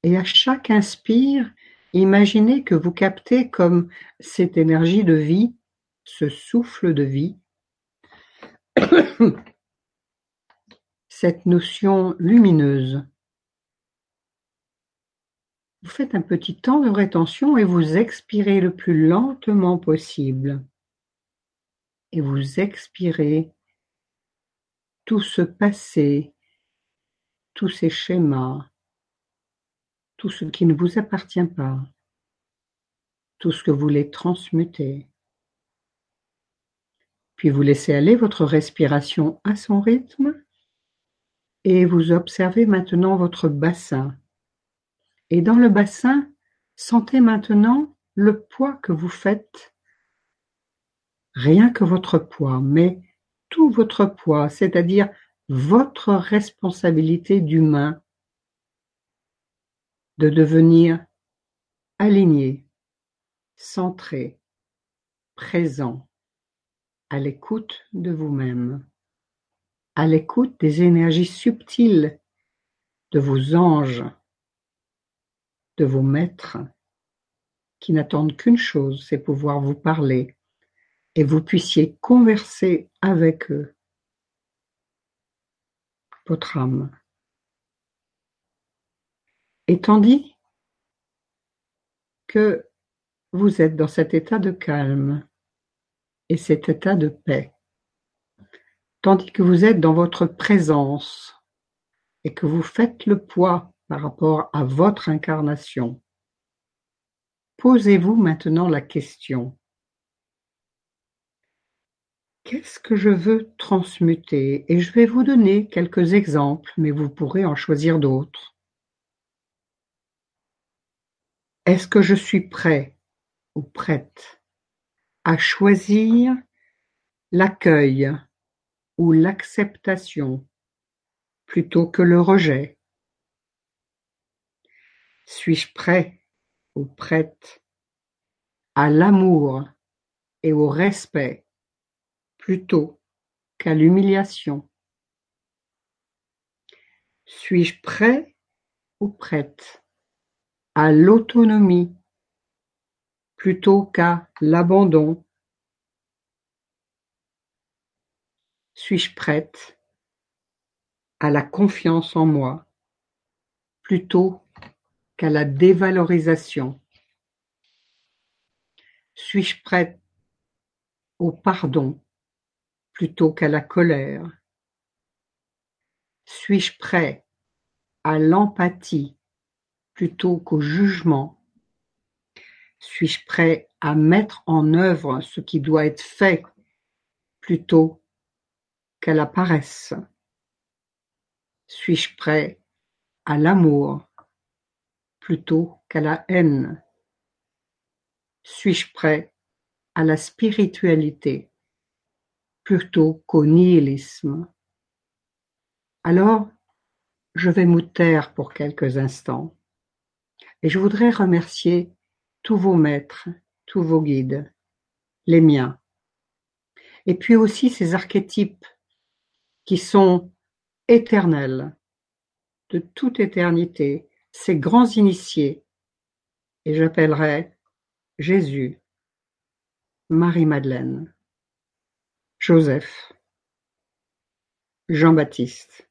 Et à chaque inspire, imaginez que vous captez comme cette énergie de vie, ce souffle de vie, cette notion lumineuse vous faites un petit temps de rétention et vous expirez le plus lentement possible. Et vous expirez tout ce passé, tous ces schémas, tout ce qui ne vous appartient pas, tout ce que vous voulez transmuter. Puis vous laissez aller votre respiration à son rythme et vous observez maintenant votre bassin et dans le bassin, sentez maintenant le poids que vous faites. Rien que votre poids, mais tout votre poids, c'est-à-dire votre responsabilité d'humain de devenir aligné, centré, présent, à l'écoute de vous-même, à l'écoute des énergies subtiles de vos anges, de vos maîtres, qui n'attendent qu'une chose, c'est pouvoir vous parler et vous puissiez converser avec eux, votre âme. Et tandis que vous êtes dans cet état de calme et cet état de paix, tandis que vous êtes dans votre présence et que vous faites le poids par rapport à votre incarnation. Posez-vous maintenant la question Qu'est-ce que je veux transmuter? Et je vais vous donner quelques exemples, mais vous pourrez en choisir d'autres. Est-ce que je suis prêt ou prête à choisir l'accueil ou l'acceptation plutôt que le rejet? Suis-je prêt ou prête à l'amour et au respect plutôt qu'à l'humiliation? Suis-je prêt ou prête à l'autonomie plutôt qu'à l'abandon. Suis-je prête à la confiance en moi plutôt qu'à la dévalorisation? Suis-je prête au pardon plutôt qu'à la colère? Suis-je prêt à l'empathie plutôt qu'au jugement Suis-je prêt à mettre en œuvre ce qui doit être fait plutôt qu'à la paresse? Suis-je prêt à l'amour plutôt qu'à la haine? Suis-je prêt à la spiritualité plutôt qu'au nihilisme? Alors, je vais me taire pour quelques instants et je voudrais remercier tous vos maîtres, tous vos guides, les miens, et puis aussi ces archétypes qui sont éternels, de toute éternité, ces grands initiés, et j'appellerai Jésus, Marie-Madeleine, Joseph, Jean-Baptiste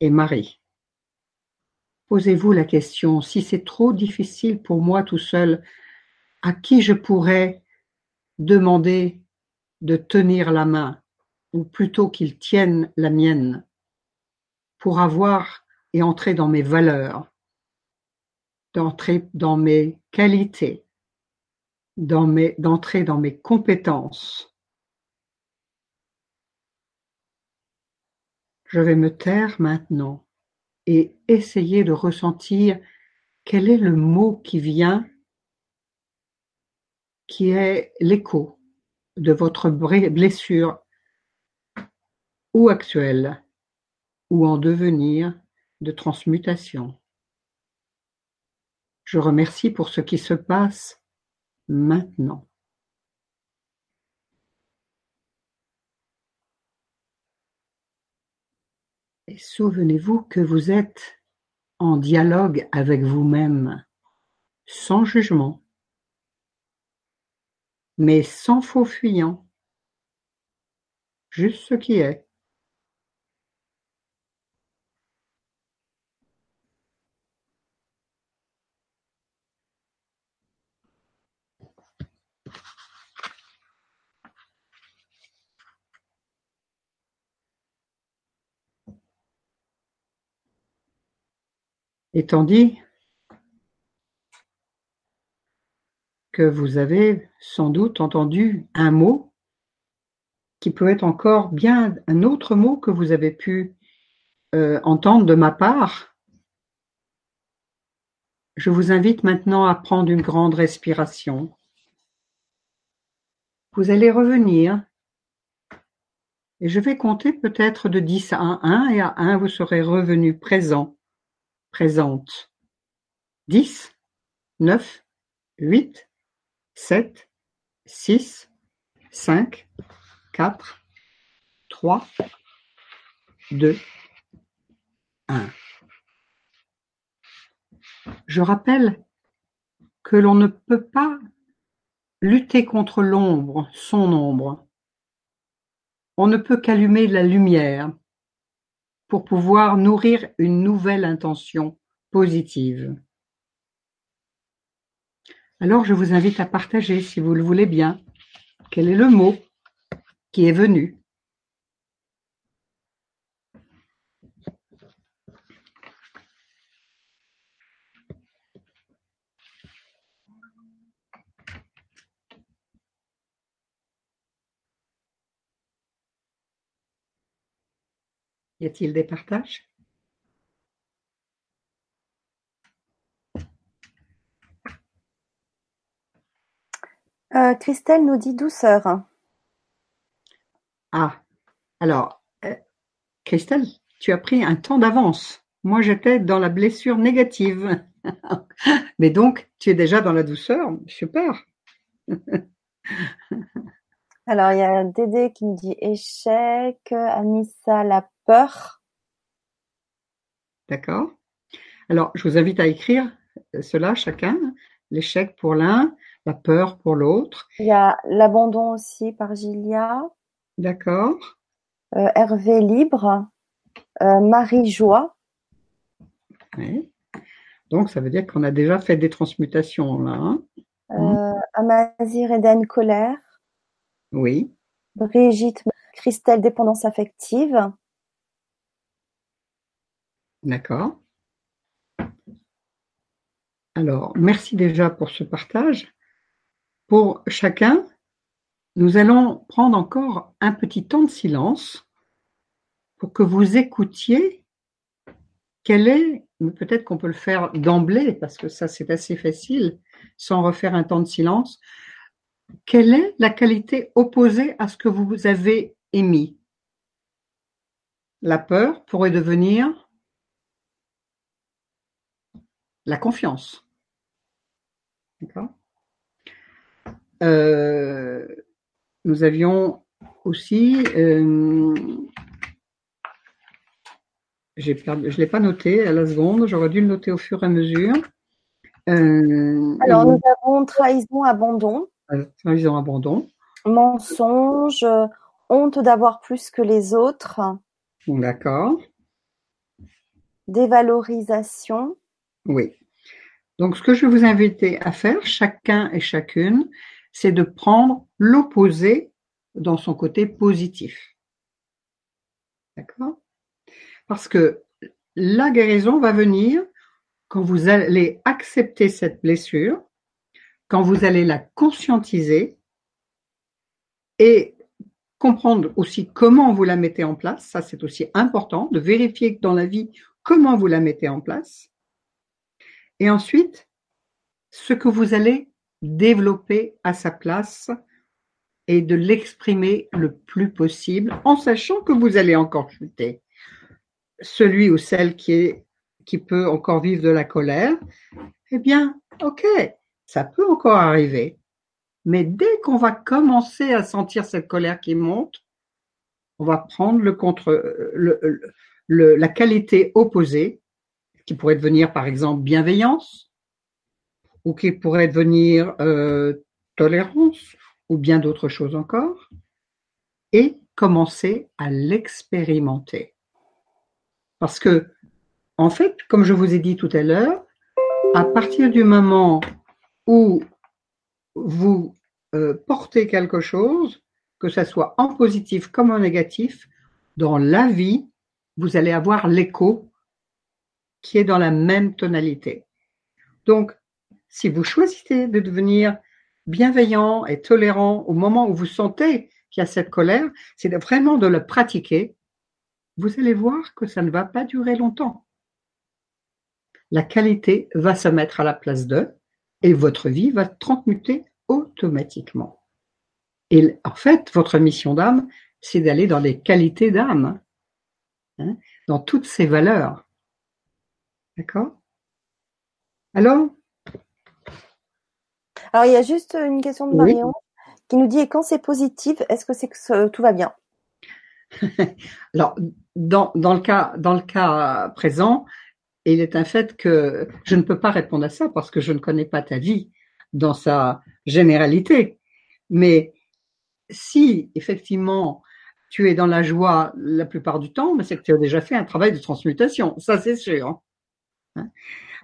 et Marie. Posez-vous la question, si c'est trop difficile pour moi tout seul, à qui je pourrais demander de tenir la main, ou plutôt qu'il tienne la mienne, pour avoir et entrer dans mes valeurs, d'entrer dans mes qualités, d'entrer dans mes compétences. Je vais me taire maintenant et essayer de ressentir quel est le mot qui vient, qui est l'écho de votre blessure ou actuelle ou en devenir de transmutation. Je remercie pour ce qui se passe maintenant. Et souvenez-vous que vous êtes en dialogue avec vous-même, sans jugement, mais sans faux fuyant, juste ce qui est. Et tandis que vous avez sans doute entendu un mot qui peut être encore bien un autre mot que vous avez pu euh, entendre de ma part. Je vous invite maintenant à prendre une grande respiration. Vous allez revenir et je vais compter peut-être de 10 à 1 et à 1 vous serez revenu présent présente dix, neuf, huit, sept, six, cinq, quatre, trois, deux, un. Je rappelle que l'on ne peut pas lutter contre l'ombre, son ombre. On ne peut qu'allumer la lumière pour pouvoir nourrir une nouvelle intention positive. Alors je vous invite à partager, si vous le voulez bien, quel est le mot qui est venu. Y a-t-il des partages? Euh, Christelle nous dit douceur. Ah, alors, euh, Christelle, tu as pris un temps d'avance. Moi, j'étais dans la blessure négative. Mais donc, tu es déjà dans la douceur. Super. Alors, il y a Dédé qui me dit échec, Anissa, la peur. D'accord. Alors, je vous invite à écrire cela chacun. L'échec pour l'un, la peur pour l'autre. Il y a l'abandon aussi par Gilia. D'accord. Euh, Hervé Libre. Euh, Marie Joie. Oui. Donc, ça veut dire qu'on a déjà fait des transmutations là. Hein. Euh, Amazir Eden Colère. Oui. Brigitte Christelle Dépendance affective. D'accord. Alors, merci déjà pour ce partage. Pour chacun, nous allons prendre encore un petit temps de silence pour que vous écoutiez quel est, peut-être qu'on peut le faire d'emblée, parce que ça c'est assez facile, sans refaire un temps de silence, quelle est la qualité opposée à ce que vous avez émis? La peur pourrait devenir la confiance. D'accord euh, Nous avions aussi, euh, je ne l'ai pas noté à la seconde, j'aurais dû le noter au fur et à mesure. Euh, Alors, nous avons trahison, abandon. Trahison, abandon. Mensonge, honte d'avoir plus que les autres. D'accord. Dévalorisation. Oui. Donc, ce que je vais vous inviter à faire, chacun et chacune, c'est de prendre l'opposé dans son côté positif. D'accord? Parce que la guérison va venir quand vous allez accepter cette blessure, quand vous allez la conscientiser et comprendre aussi comment vous la mettez en place, ça c'est aussi important de vérifier dans la vie comment vous la mettez en place. Et ensuite, ce que vous allez développer à sa place et de l'exprimer le plus possible en sachant que vous allez encore chuter. Celui ou celle qui est qui peut encore vivre de la colère, eh bien, ok, ça peut encore arriver. Mais dès qu'on va commencer à sentir cette colère qui monte, on va prendre le contre, la qualité opposée, qui pourrait devenir par exemple bienveillance, ou qui pourrait devenir euh, tolérance, ou bien d'autres choses encore, et commencer à l'expérimenter. Parce que en fait, comme je vous ai dit tout à l'heure, à partir du moment où vous euh, portez quelque chose, que ce soit en positif comme en négatif, dans la vie, vous allez avoir l'écho qui est dans la même tonalité. Donc, si vous choisissez de devenir bienveillant et tolérant au moment où vous sentez qu'il y a cette colère, c'est vraiment de le pratiquer. Vous allez voir que ça ne va pas durer longtemps la qualité va se mettre à la place d'eux et votre vie va transmuter automatiquement. Et en fait, votre mission d'âme, c'est d'aller dans les qualités d'âme, hein, dans toutes ces valeurs. D'accord. Alors Alors, il y a juste une question de Marion qui nous dit et quand c'est positif, est-ce que c'est que tout va bien? Alors, dans, dans, le cas, dans le cas présent, il est un fait que je ne peux pas répondre à ça parce que je ne connais pas ta vie dans sa généralité. Mais si effectivement tu es dans la joie la plupart du temps, c'est que tu as déjà fait un travail de transmutation, ça c'est sûr. Hein.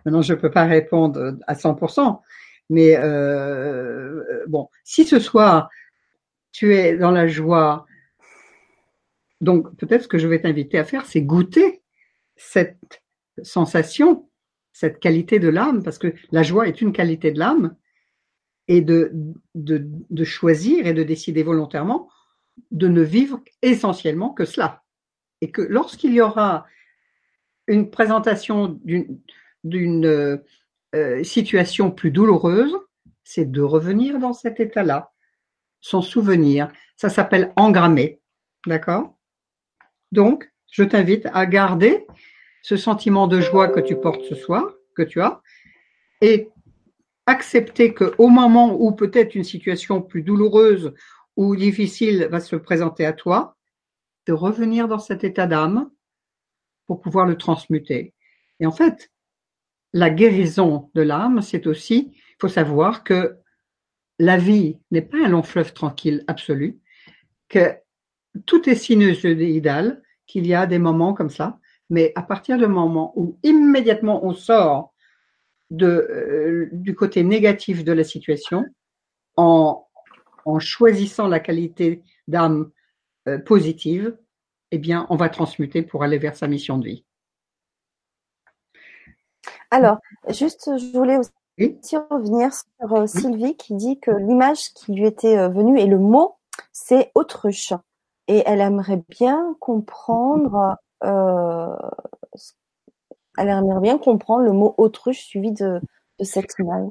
Maintenant, je ne peux pas répondre à 100%, mais euh, bon, si ce soir tu es dans la joie, donc peut-être ce que je vais t'inviter à faire, c'est goûter cette sensation, cette qualité de l'âme, parce que la joie est une qualité de l'âme, et de, de, de, choisir et de décider volontairement de ne vivre essentiellement que cela. Et que lorsqu'il y aura une présentation d'une euh, situation plus douloureuse, c'est de revenir dans cet état-là, son souvenir. Ça s'appelle engrammer. D'accord? Donc, je t'invite à garder ce sentiment de joie que tu portes ce soir, que tu as, et accepter qu'au moment où peut-être une situation plus douloureuse ou difficile va se présenter à toi, de revenir dans cet état d'âme pour pouvoir le transmuter. Et en fait, la guérison de l'âme, c'est aussi, il faut savoir que la vie n'est pas un long fleuve tranquille absolu, que tout est sinusoïdal, qu'il y a des moments comme ça, mais à partir du moment où immédiatement on sort de, euh, du côté négatif de la situation, en, en choisissant la qualité d'âme euh, positive, eh bien, on va transmuter pour aller vers sa mission de vie. Alors, juste, je voulais aussi revenir sur euh, Sylvie qui dit que l'image qui lui était euh, venue et le mot, c'est autruche. Et elle aimerait bien comprendre, euh, elle aimerait bien comprendre le mot autruche suivi de, de cette image.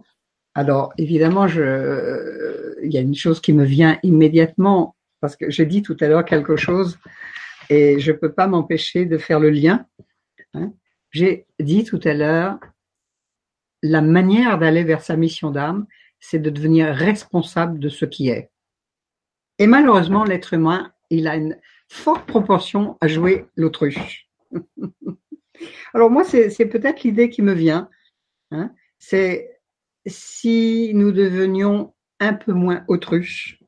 Alors, évidemment, je, il y a une chose qui me vient immédiatement parce que j'ai dit tout à l'heure quelque chose et je ne peux pas m'empêcher de faire le lien. Hein. J'ai dit tout à l'heure, la manière d'aller vers sa mission d'âme, c'est de devenir responsable de ce qui est. Et malheureusement, l'être humain, il a une forte proportion à jouer l'autruche. Alors moi, c'est peut-être l'idée qui me vient. Hein. c'est si nous devenions un peu moins autruches,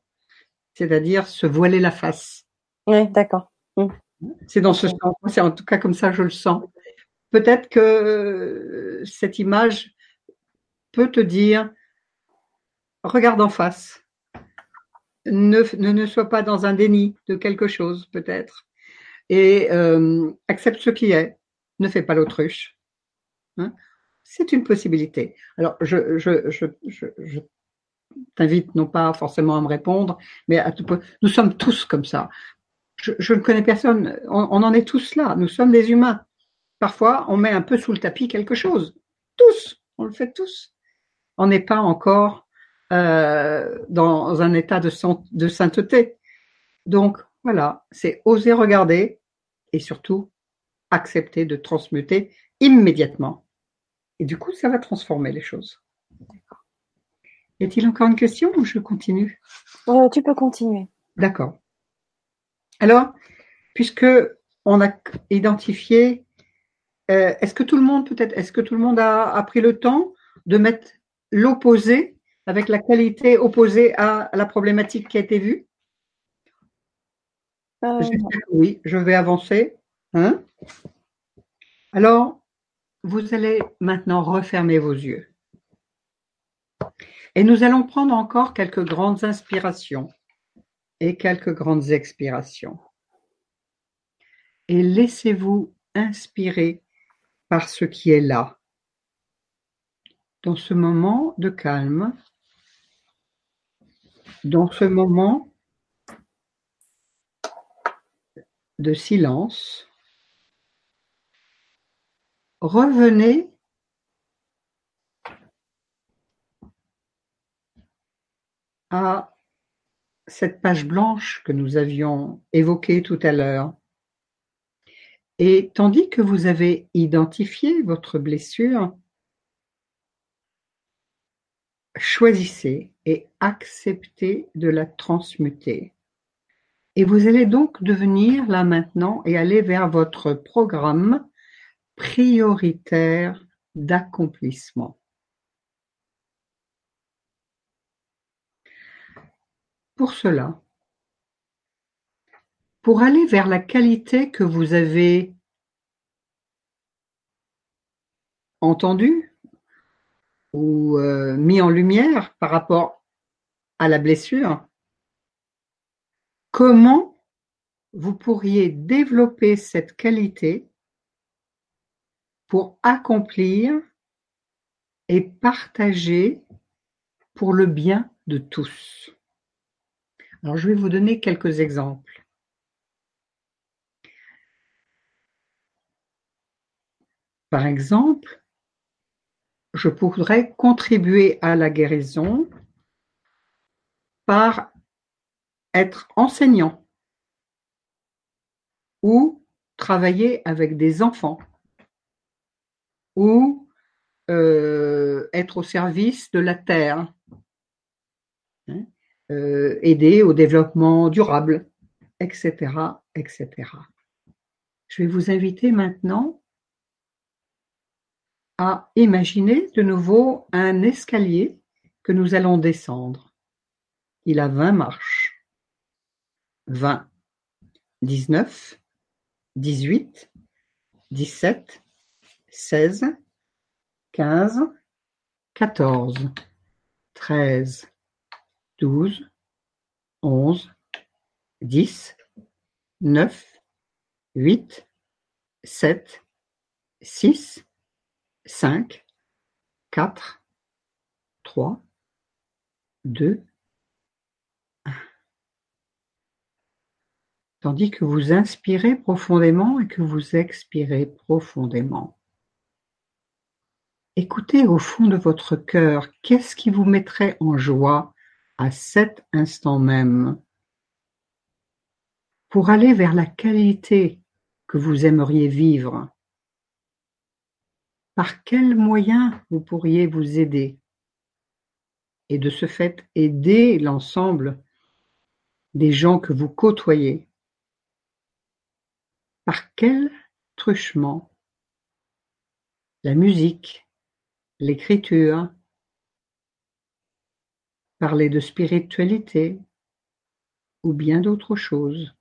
c'est-à-dire se voiler la face. Oui, d'accord. Mmh. C'est dans ce sens. C'est en tout cas comme ça je le sens. Peut-être que euh, cette image peut te dire regarde en face. Ne, ne, sois pas dans un déni de quelque chose, peut-être. Et euh, accepte ce qui est. Ne fais pas l'autruche. Hein. C'est une possibilité. Alors, je, je, t'invite non pas forcément à me répondre, mais à nous sommes tous comme ça je, ne connais personne, on, en est tous là, nous sommes des humains. Parfois, on met un peu sous le tapis quelque chose. Tous, on le fait tous. On n'est pas encore euh, dans un état de, de sainteté. Donc, voilà, c'est oser regarder et surtout accepter de transmuter immédiatement. Et du coup, ça va transformer les choses. Y a-t-il encore une question ou je continue? Euh, Tu peux continuer. D'accord. Alors, puisque on a identifié, euh, est-ce que tout le monde peut-être, est-ce que tout le monde a, pris le temps de mettre l'opposé avec la qualité opposée à la problématique qui a été vue? Euh, Oui, je vais avancer. Hein? Alors, vous allez maintenant refermer vos yeux. Et nous allons prendre encore quelques grandes inspirations et quelques grandes expirations. Et laissez-vous inspirer par ce qui est là. Dans ce moment de calme, dans ce moment de silence, revenez à cette page blanche que nous avions évoquée tout à l'heure. Et tandis que vous avez identifié votre blessure, choisissez et acceptez de la transmuter. Et vous allez donc devenir là maintenant et aller vers votre programme prioritaire d'accomplissement. Pour cela, pour aller vers la qualité que vous avez entendue ou euh, mis en lumière par rapport à la blessure, comment vous pourriez développer cette qualité pour accomplir et partager pour le bien de tous? Alors, je vais vous donner quelques exemples. Par exemple, je pourrais contribuer à la guérison par être enseignant ou travailler avec des enfants ou euh, être au service de la terre, hein, aider au développement durable, etc., etc. Je vais vous inviter maintenant à imaginer de nouveau un escalier que nous allons descendre. Il a 20 marches. 20, 19, 18, 17, 16, 15, 14, 13, 12, 11, 10, 9, 8, 7, 6, cinq, quatre, trois, deux, un. Tandis que vous inspirez profondément et que vous expirez profondément. Écoutez au fond de votre cœur, qu'est-ce qui vous mettrait en joie à cet instant même. Pour aller vers la qualité que vous aimeriez vivre par quels moyens vous pourriez vous aider? Et de ce fait aider l'ensemble des gens que vous côtoyez. Par quel truchement? La musique, l'écriture, parler de spiritualité ou bien d'autres choses.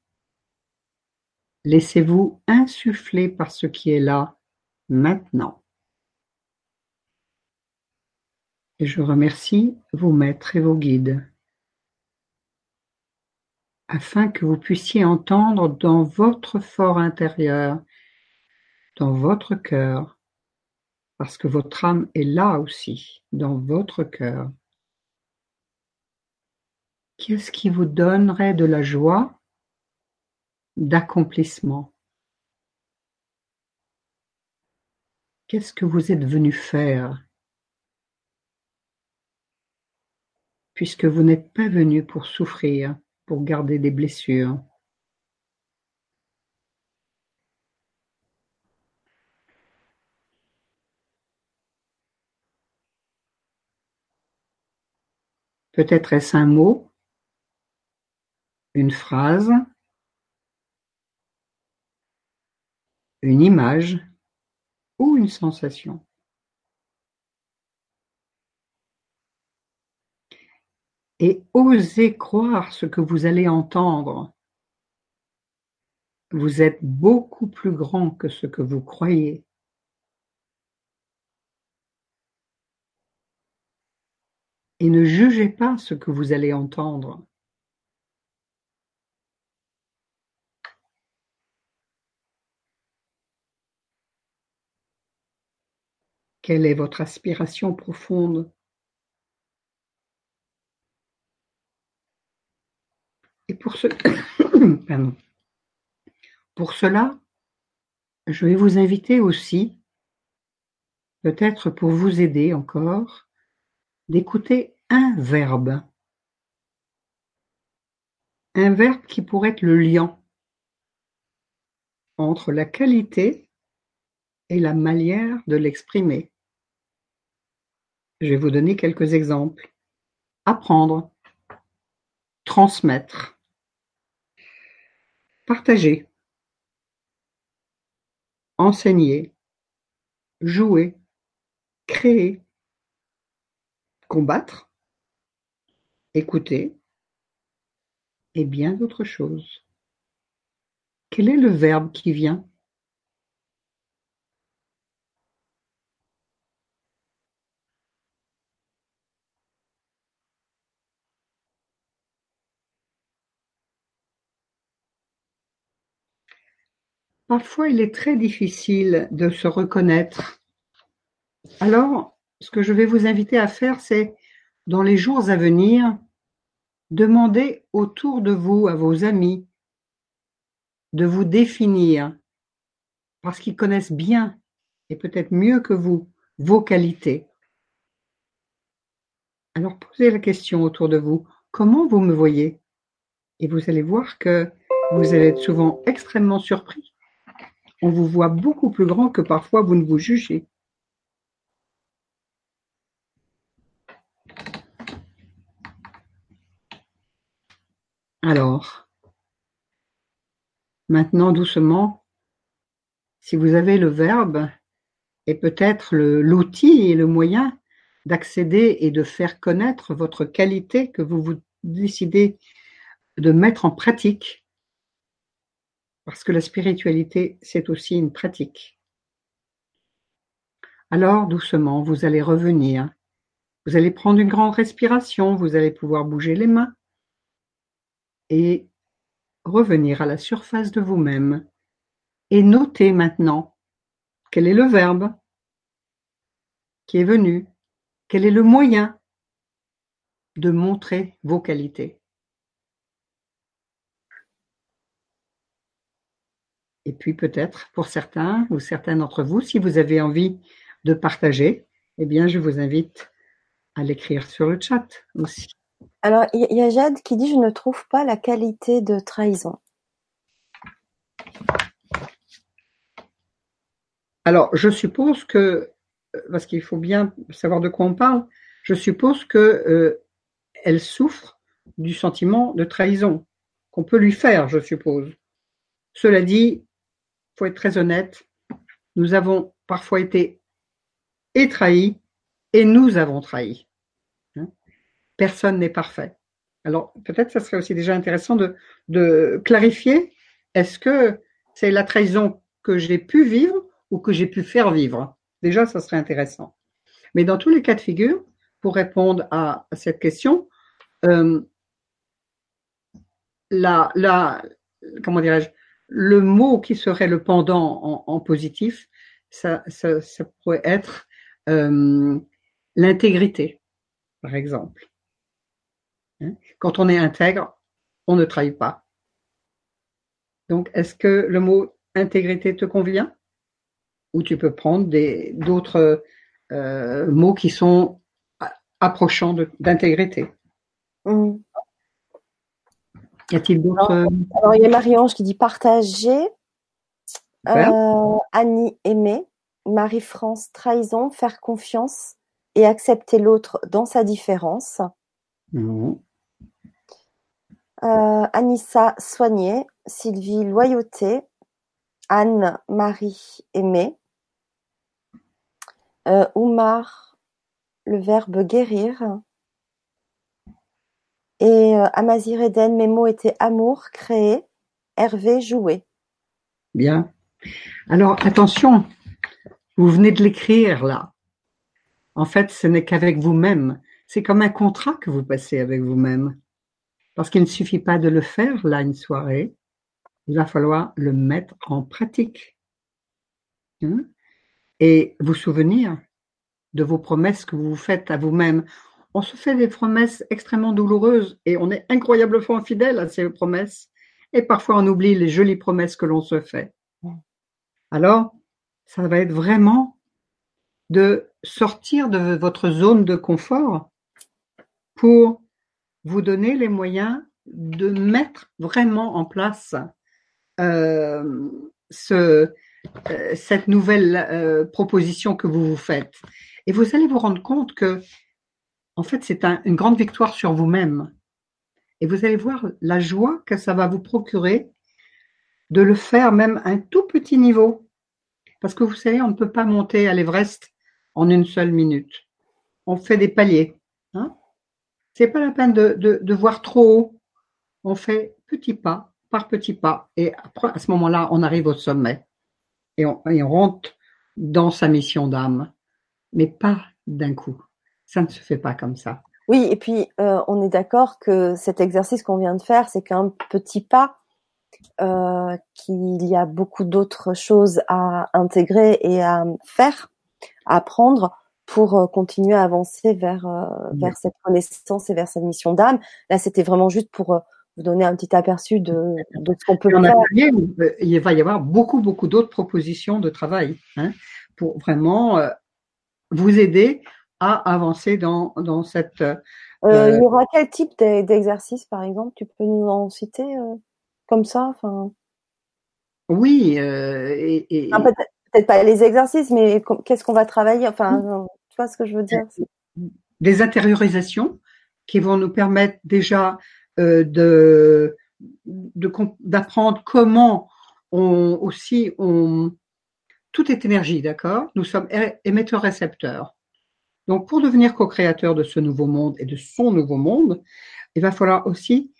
Laissez-vous insuffler par ce qui est là maintenant. Et je remercie vos maîtres et vos guides, afin que vous puissiez entendre dans votre fort intérieur, dans votre cœur, parce que votre âme est là aussi, dans votre cœur. Qu'est-ce qui vous donnerait de la joie, d'accomplissement? Qu'est-ce que vous êtes venu faire? Puisque vous n'êtes pas venu pour souffrir, pour garder des blessures. Peut-être est-ce un mot, une phrase, une image ou une sensation. et osez croire ce que vous allez entendre. Vous êtes beaucoup plus grand que ce que vous croyez. Et ne jugez pas ce que vous allez entendre. Quelle est votre aspiration profonde? Et pour, ce... pour cela, je vais vous inviter aussi, peut-être pour vous aider encore, d'écouter un verbe. Un verbe qui pourrait être le lien entre la qualité et la manière de l'exprimer. Je vais vous donner quelques exemples. Apprendre, transmettre, Partager, enseigner, jouer, créer, combattre, écouter. Et bien d'autres choses. Quel est le verbe qui vient Parfois, il est très difficile de se reconnaître. Alors, ce que je vais vous inviter à faire, c'est, dans les jours à venir, demander autour de vous, à vos amis, de vous définir, parce qu'ils connaissent bien, et peut-être mieux que vous, vos qualités. Alors posez la question autour de vous, comment vous me voyez? Et vous allez voir que vous allez être souvent extrêmement surpris. On vous voit beaucoup plus grand que parfois vous ne vous jugez. Alors, maintenant doucement, si vous avez le verbe et peut-être l'outil et le moyen d'accéder et de faire connaître votre qualité que vous vous décidez de mettre en pratique, parce que la spiritualité, c'est aussi une pratique. Alors, doucement, vous allez revenir. Vous allez prendre une grande respiration, vous allez pouvoir bouger les mains et revenir à la surface de vous-même et noter maintenant quel est le verbe qui est venu, quel est le moyen de montrer vos qualités. Et puis peut-être pour certains ou certains d'entre vous, si vous avez envie de partager, eh bien je vous invite à l'écrire sur le chat aussi. Alors il y a Jade qui dit je ne trouve pas la qualité de trahison. Alors je suppose que parce qu'il faut bien savoir de quoi on parle, je suppose que euh, elle souffre du sentiment de trahison qu'on peut lui faire, je suppose. Cela dit, faut être très honnête, nous avons parfois été et trahis et nous avons trahi. Hein? Personne n'est parfait. Alors peut-être ça serait aussi déjà intéressant de, clarifier, est-ce que c'est la trahison que j'ai pu vivre ou que j'ai pu faire vivre? Déjà, ça serait intéressant. Mais dans tous les cas de figure, pour répondre à, cette question, euh, la, comment dirais-je, le mot qui serait le pendant en, positif, ça, ça, pourrait être euh, l'intégrité, par exemple. Hein? Quand on est intègre, on ne trahit pas. Donc, est-ce que le mot intégrité te convient? Ou tu peux prendre d'autres euh, mots qui sont approchants d'intégrité? Mm. Y a-t-il d'autres alors, il y a Marie-Ange qui dit partager, euh, Annie aimer, Marie-France trahison, faire confiance et accepter l'autre dans sa différence. Euh, Anissa soigner, Sylvie loyauté, Anne-Marie aimer, euh, Oumar, le verbe guérir. Et euh, Amazir Eden, mes mots étaient amour, créer, Hervé, jouer. Bien. Alors attention, vous venez de l'écrire là. En fait, ce n'est qu'avec vous-même. C'est comme un contrat que vous passez avec vous-même. Parce qu'il ne suffit pas de le faire là une soirée, il va falloir le mettre en pratique. Hein? Et vous souvenir de vos promesses que vous vous faites à vous-même. On se fait des promesses extrêmement douloureuses et on est incroyablement fidèle à ces promesses. Et parfois on oublie les jolies promesses que l'on se fait. Alors, ça va être vraiment de sortir de votre zone de confort pour vous donner les moyens de mettre vraiment en place euh, ce, euh, cette nouvelle euh, proposition que vous vous faites. Et vous allez vous rendre compte que, en fait, c'est une grande victoire sur vous-même. Et vous allez voir la joie que ça va vous procurer de le faire même à un tout petit niveau. Parce que vous savez, on ne peut pas monter à l'Everest en une seule minute. On fait des paliers. Hein c'est pas la peine de, de, voir trop haut. On fait petit pas par petit pas. Et à ce moment-là, on arrive au sommet et on, rentre dans sa mission d'âme, mais pas d'un coup. Ça ne se fait pas comme ça. Oui, et puis euh, on est d'accord que cet exercice qu'on vient de faire, c'est qu'un petit pas, euh, qu'il y a beaucoup d'autres choses à intégrer et à faire, à apprendre pour euh, continuer à avancer vers vers cette connaissance et vers cette mission d'âme. Là, c'était vraiment juste pour vous donner un petit aperçu de, de ce qu'on peut faire. il va y avoir beaucoup, beaucoup d'autres propositions de travail hein, pour vraiment vous aider à avancer dans, dans cette. Euh, euh il y aura quel type d'exercice, par exemple? Tu peux nous en citer euh, comme ça enfin... Oui. Et, peut-être, pas les exercices, mais qu'est-ce qu'on va travailler? Enfin, tu vois ce que je veux dire? Des intériorisations qui vont nous permettre déjà de d'apprendre comment on aussi on tout est énergie, d'accord? Nous sommes émetteurs-récepteurs. Donc, pour devenir co-créateur de ce nouveau monde et de son nouveau monde, il va falloir aussi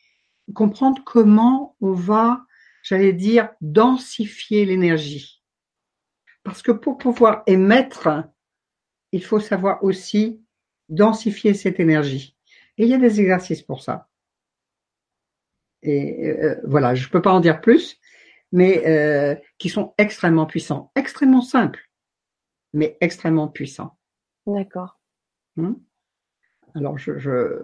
comprendre comment on va, j'allais dire, densifier l'énergie. Parce que pour pouvoir émettre, il faut savoir aussi densifier cette énergie. Et il y a des exercices pour ça. Et euh, voilà, je ne peux pas en dire plus, mais euh, qui sont extrêmement puissants, extrêmement simples, mais extrêmement puissants. D'accord. Hmm? Alors, je, je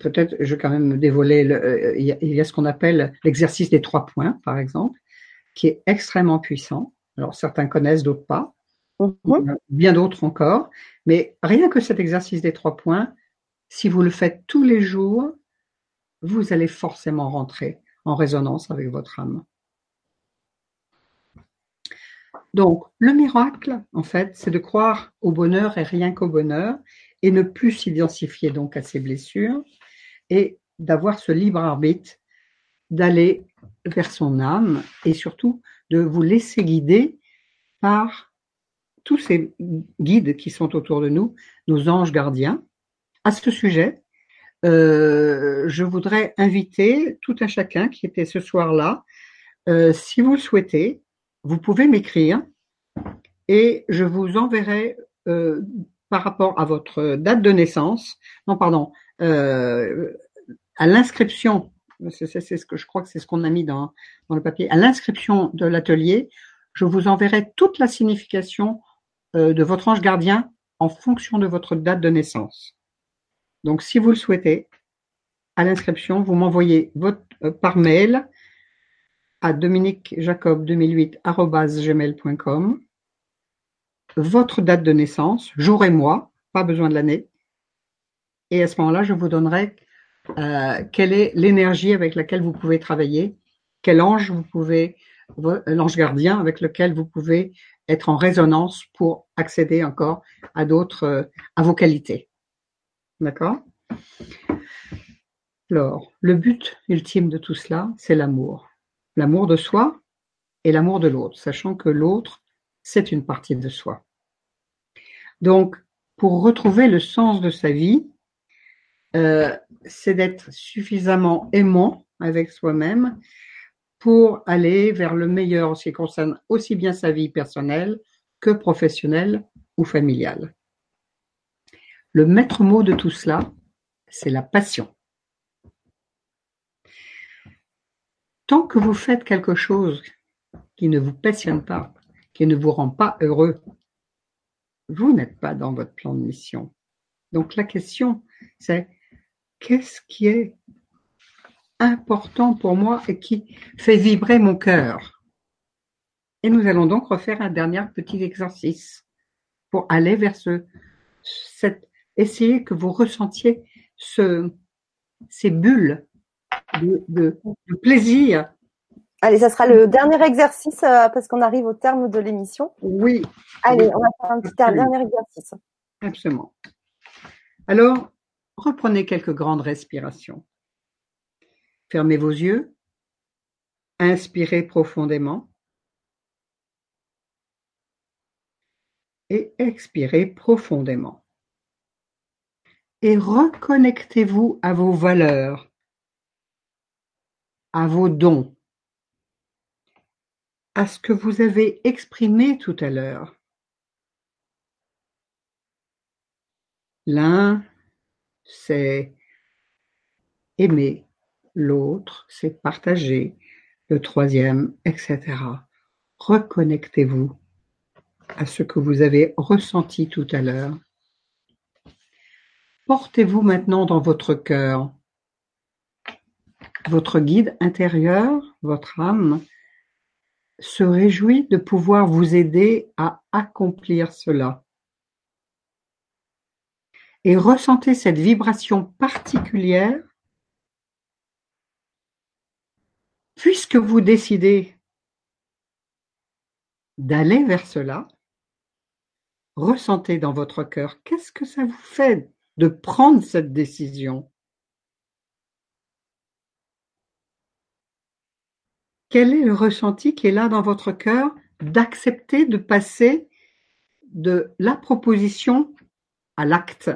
peut-être, je vais quand même dévoiler, le, euh, il, y a, ce qu'on appelle l'exercice des trois points, par exemple, qui est extrêmement puissant. Alors, certains connaissent, d'autres pas, mm-hmm. bien d'autres encore. Mais rien que cet exercice des trois points, si vous le faites tous les jours, vous allez forcément rentrer en résonance avec votre âme. Donc, le miracle, en fait, c'est de croire au bonheur et rien qu'au bonheur, et ne plus s'identifier donc à ses blessures, et d'avoir ce libre arbitre d'aller vers son âme, et surtout de vous laisser guider par tous ces guides qui sont autour de nous, nos anges gardiens. À ce sujet, euh, je voudrais inviter tout un chacun qui était ce soir-là, euh, si vous le souhaitez, vous pouvez m'écrire et je vous enverrai euh, par rapport à votre date de naissance, non pardon, euh, à l'inscription, c'est ce que je crois que c'est ce qu'on a mis dans, le papier, à l'inscription de l'atelier, je vous enverrai toute la signification euh, de votre ange gardien en fonction de votre date de naissance. Donc, si vous le souhaitez, à l'inscription, vous m'envoyez votre par mail à dominiquejacob2008.gmail.com votre date de naissance, jour et mois, pas besoin de l'année. Et à ce moment-là, je vous donnerai euh, quelle est l'énergie avec laquelle vous pouvez travailler, quel ange vous pouvez, l'ange gardien avec lequel vous pouvez être en résonance pour accéder encore à d'autres, euh, à vos qualités. D'accord? Alors, le but ultime de tout cela, c'est l'amour l'amour de soi et l'amour de l'autre, sachant que l'autre, c'est une partie de soi. Donc, pour retrouver le sens de sa vie, euh, c'est d'être suffisamment aimant avec soi-même pour aller vers le meilleur en ce qui concerne aussi bien sa vie personnelle que professionnelle ou familiale. Le maître mot de tout cela, c'est la passion. Tant que vous faites quelque chose qui ne vous passionne pas, qui ne vous rend pas heureux, vous n'êtes pas dans votre plan de mission. Donc la question, c'est qu'est-ce qui est important pour moi et qui fait vibrer mon cœur? Et nous allons donc refaire un dernier petit exercice pour aller vers ce, cette, essayer que vous ressentiez ce, ces bulles de, plaisir. Allez, ça sera le dernier exercice euh, parce qu'on arrive au terme de l'émission. Oui. Allez, on va faire un petit dernier exercice. Absolument. Alors, reprenez quelques grandes respirations. Fermez vos yeux. Inspirez profondément. Et expirez profondément. Et reconnectez-vous à vos valeurs, à vos dons, à ce que vous avez exprimé tout à l'heure. L'un, c'est aimer, l'autre, c'est partager, le troisième, etc. Reconnectez-vous à ce que vous avez ressenti tout à l'heure. Portez-vous maintenant dans votre cœur votre guide intérieur, votre âme, se réjouit de pouvoir vous aider à accomplir cela. et ressentez cette vibration particulière puisque vous décidez d'aller vers cela, ressentez dans votre cœur qu'est-ce que ça vous fait de prendre cette décision? Quel est le ressenti qui est là dans votre cœur d'accepter de passer de la proposition à l'acte?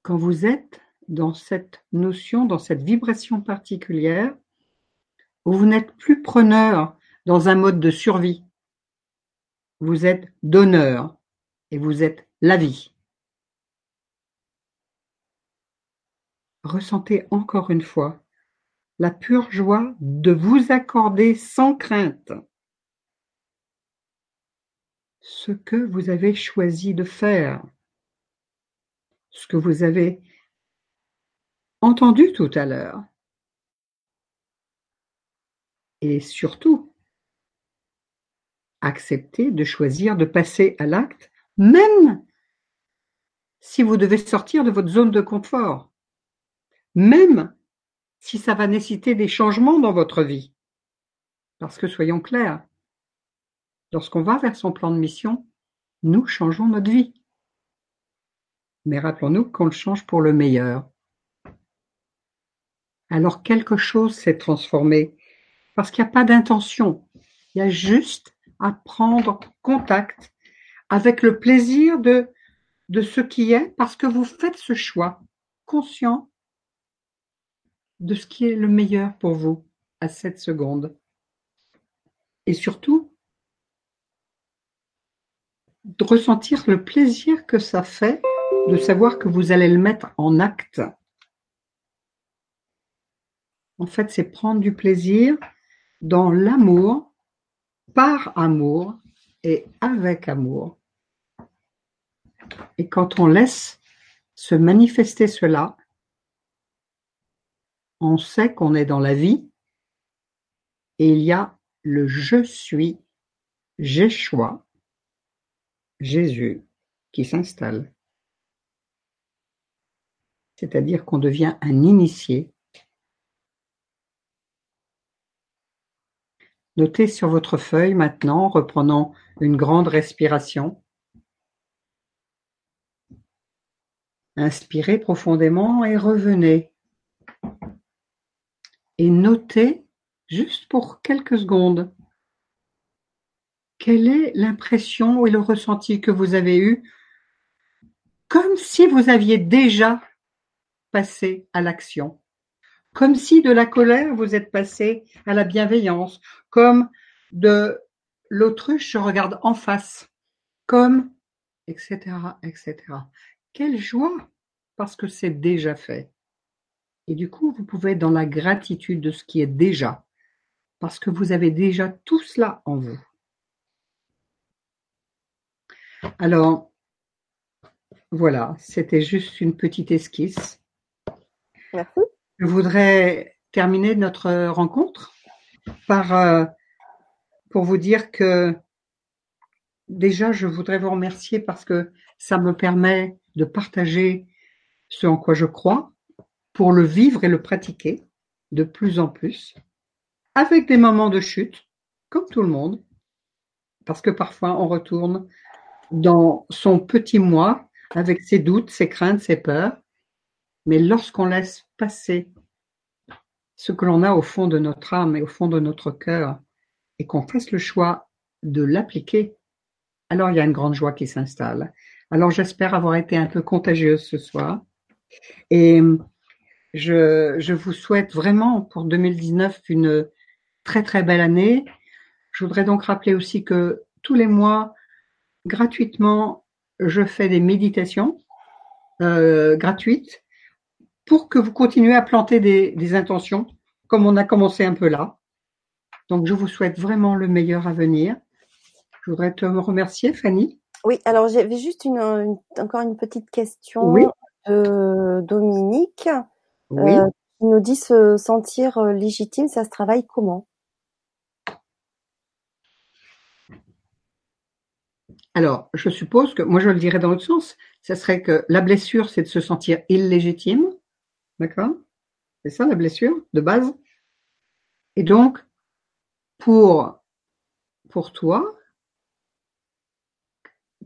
Quand vous êtes dans cette notion, dans cette vibration particulière, où vous n'êtes plus preneur dans un mode de survie. Vous êtes donneur et vous êtes la vie. Ressentez encore une fois la pure joie de vous accorder sans crainte ce que vous avez choisi de faire, ce que vous avez entendu tout à l'heure. Et surtout, accepter de choisir de passer à l'acte, même si vous devez sortir de votre zone de confort, même si ça va nécessiter des changements dans votre vie. Parce que soyons clairs, lorsqu'on va vers son plan de mission, nous changeons notre vie. Mais rappelons-nous qu'on le change pour le meilleur. Alors quelque chose s'est transformé, parce qu'il n'y a pas d'intention, il y a juste à prendre contact avec le plaisir de, de ce qui est, parce que vous faites ce choix conscient de ce qui est le meilleur pour vous à cette seconde. Et surtout, de ressentir le plaisir que ça fait de savoir que vous allez le mettre en acte. En fait, c'est prendre du plaisir dans l'amour, par amour et avec amour. Et quand on laisse se manifester cela, on sait qu'on est dans la vie et il y a le je suis, choix, Jésus qui s'installe. C'est-à-dire qu'on devient un initié. Notez sur votre feuille maintenant, reprenant une grande respiration. Inspirez profondément et revenez et notez, juste pour quelques secondes, quelle est l'impression et le ressenti que vous avez eu, comme si vous aviez déjà passé à l'action, comme si de la colère vous êtes passé à la bienveillance, comme de l'autruche je regarde en face, comme etc. etc. Quelle joie parce que c'est déjà fait. Et du coup, vous pouvez être dans la gratitude de ce qui est déjà, parce que vous avez déjà tout cela en vous. Alors, voilà, c'était juste une petite esquisse. Merci. Je voudrais terminer notre rencontre par euh, pour vous dire que déjà, je voudrais vous remercier parce que ça me permet de partager ce en quoi je crois, pour le vivre et le pratiquer de plus en plus, avec des moments de chute, comme tout le monde, parce que parfois on retourne dans son petit moi avec ses doutes, ses craintes, ses peurs, mais lorsqu'on laisse passer ce que l'on a au fond de notre âme et au fond de notre cœur, et qu'on fasse le choix de l'appliquer, alors il y a une grande joie qui s'installe. Alors j'espère avoir été un peu contagieuse ce soir. Et je, vous souhaite vraiment pour 2019 une très très belle année. Je voudrais donc rappeler aussi que tous les mois, gratuitement, je fais des méditations euh, gratuites pour que vous continuez à planter des, des, intentions, comme on a commencé un peu là. Donc, je vous souhaite vraiment le meilleur à venir. Je voudrais te remercier, Fanny. Oui, alors j'avais juste une, encore une petite question de Dominique. Oui. Euh, qui nous dit se sentir euh, légitime, ça se travaille comment? Alors, je suppose que, moi je le dirais dans l'autre sens, ce serait que la blessure, c'est de se sentir illégitime. D'accord? C'est ça la blessure, de base? Et donc, pour, pour toi,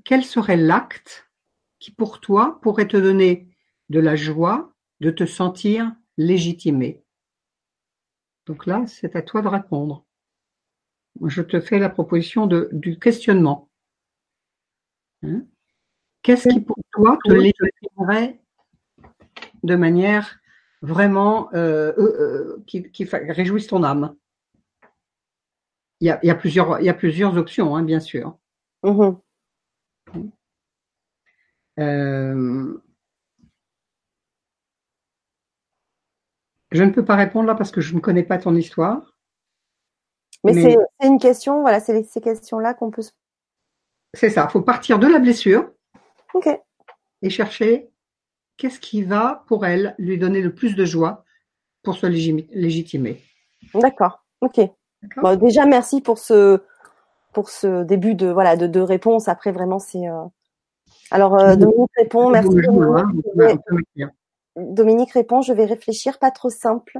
quel serait l'acte qui, pour toi, pourrait te donner de la joie de te sentir légitimé Donc là, c'est à toi de répondre. Je te fais la proposition de, du questionnement. Hein? Qu'est-ce qui pour toi te légitimerait de manière vraiment euh, euh, euh, qui, qui réjouisse ton âme? Il y, a, il y a, plusieurs, il y a plusieurs options, hein, bien sûr. Mmh euh, je ne peux pas répondre là parce que je ne connais pas ton histoire. Mais, mais... c'est une question, voilà, c'est ces questions-là qu'on peut se c'est ça, il faut partir de la blessure Ok. et chercher qu'est-ce qui va pour elle lui donner le plus de joie pour se légitimer. D'accord, ok. Bon, déjà, merci pour ce, pour ce début de, voilà, de, de réponse. Après, vraiment, c'est. Euh... Alors, euh, Dominique répond, merci. Dominique. Dominique répond, je vais réfléchir, pas trop simple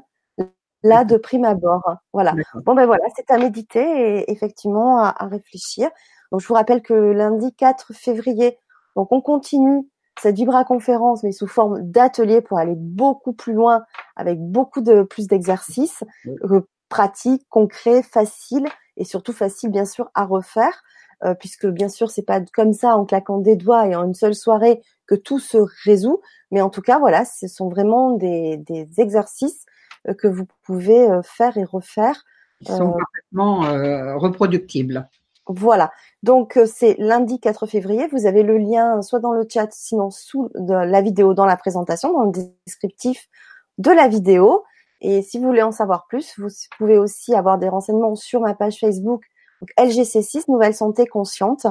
là de prime abord. Voilà. Bon ben voilà, c'est à méditer et effectivement à, à réfléchir. Donc, je vous rappelle que lundi 4 février, donc on continue cette Vibra conférence, mais sous forme d'atelier pour aller beaucoup plus loin, avec beaucoup de plus d'exercices euh, pratiques, concrets, faciles et surtout faciles bien sûr à refaire, euh, puisque bien sûr c'est pas comme ça en claquant des doigts et en une seule soirée que tout se résout, mais en tout cas voilà, ce sont vraiment des, des exercices euh, que vous pouvez euh, faire et refaire. Ils sont parfaitement reproductibles. Voilà. Donc euh, c'est lundi 4 février. Vous avez le lien soit dans le chat, sinon sous la vidéo, dans la présentation, dans le descriptif de la vidéo. Et si vous voulez en savoir plus, vous pouvez aussi avoir des renseignements sur ma page Facebook LGC6 Nouvelle Santé Consciente.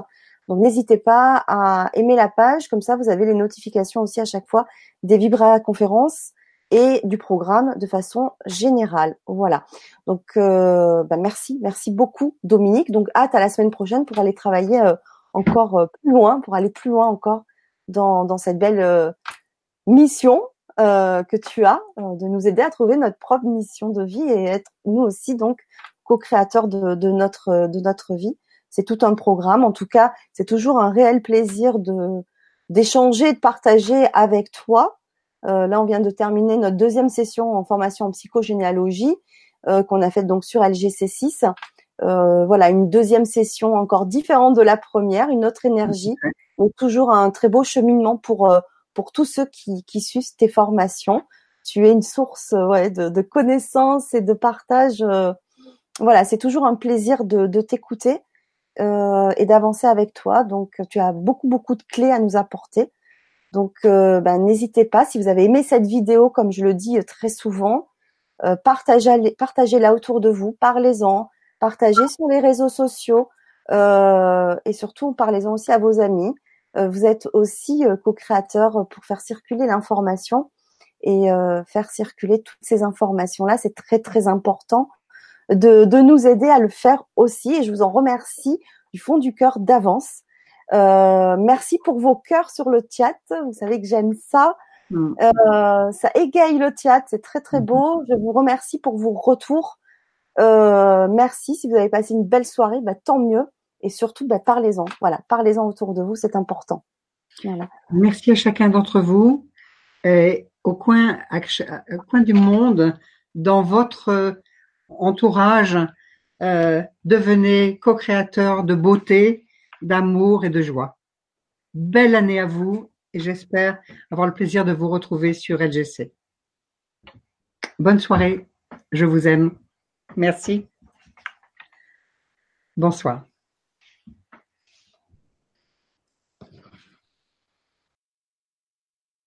Donc n'hésitez pas à aimer la page, comme ça vous avez les notifications aussi à chaque fois des Vibra conférences et du programme de façon générale. Voilà. Donc, euh, bah merci, merci beaucoup Dominique. Donc, hâte à la semaine prochaine pour aller travailler euh, encore euh, plus loin, pour aller plus loin encore dans, dans cette belle euh, mission que tu as de nous aider à trouver notre propre mission de vie et être nous aussi donc co-créateurs de, de, notre de notre vie. C'est tout un programme. En tout cas, c'est toujours un réel plaisir de d'échanger, de partager avec toi euh, là, on vient de terminer notre deuxième session en formation en psychogénéalogie euh, qu'on a faite donc sur LGC6. Euh, voilà, une deuxième session encore différente de la première, une autre énergie, mais toujours un très beau cheminement pour pour tous ceux qui, qui suivent tes formations. Tu es une source ouais, de, de connaissances et de partage. voilà, c'est toujours un plaisir de, de t'écouter et d'avancer avec toi. Donc, tu as beaucoup beaucoup de clés à nous apporter. Donc, euh, ben, n'hésitez pas, si vous avez aimé cette vidéo, comme je le dis euh, très souvent, euh, partagez-la autour de vous, parlez-en, partagez sur les réseaux sociaux euh, et surtout parlez-en aussi à vos amis. vous êtes aussi co-créateur pour faire circuler l'information et faire circuler toutes ces informations-là. C'est très très important de, de nous aider à le faire aussi et je vous en remercie du fond du cœur d'avance. Euh, merci pour vos cœurs sur le chat. Vous savez que j'aime ça. Mm. Euh, ça égaye le chat, c'est très très beau. Je vous remercie pour vos retours. Euh, merci si vous avez passé une belle soirée, bah, tant mieux. Et surtout, bah, parlez-en. Voilà, parlez-en autour de vous, c'est important. Voilà. Merci à chacun d'entre vous. Et au coin, au coin du monde, dans votre entourage, euh, devenez co-créateur de beauté d'amour et de joie. Belle année à vous et j'espère avoir le plaisir de vous retrouver sur LGC. Bonne soirée, je vous aime. Merci. Bonsoir.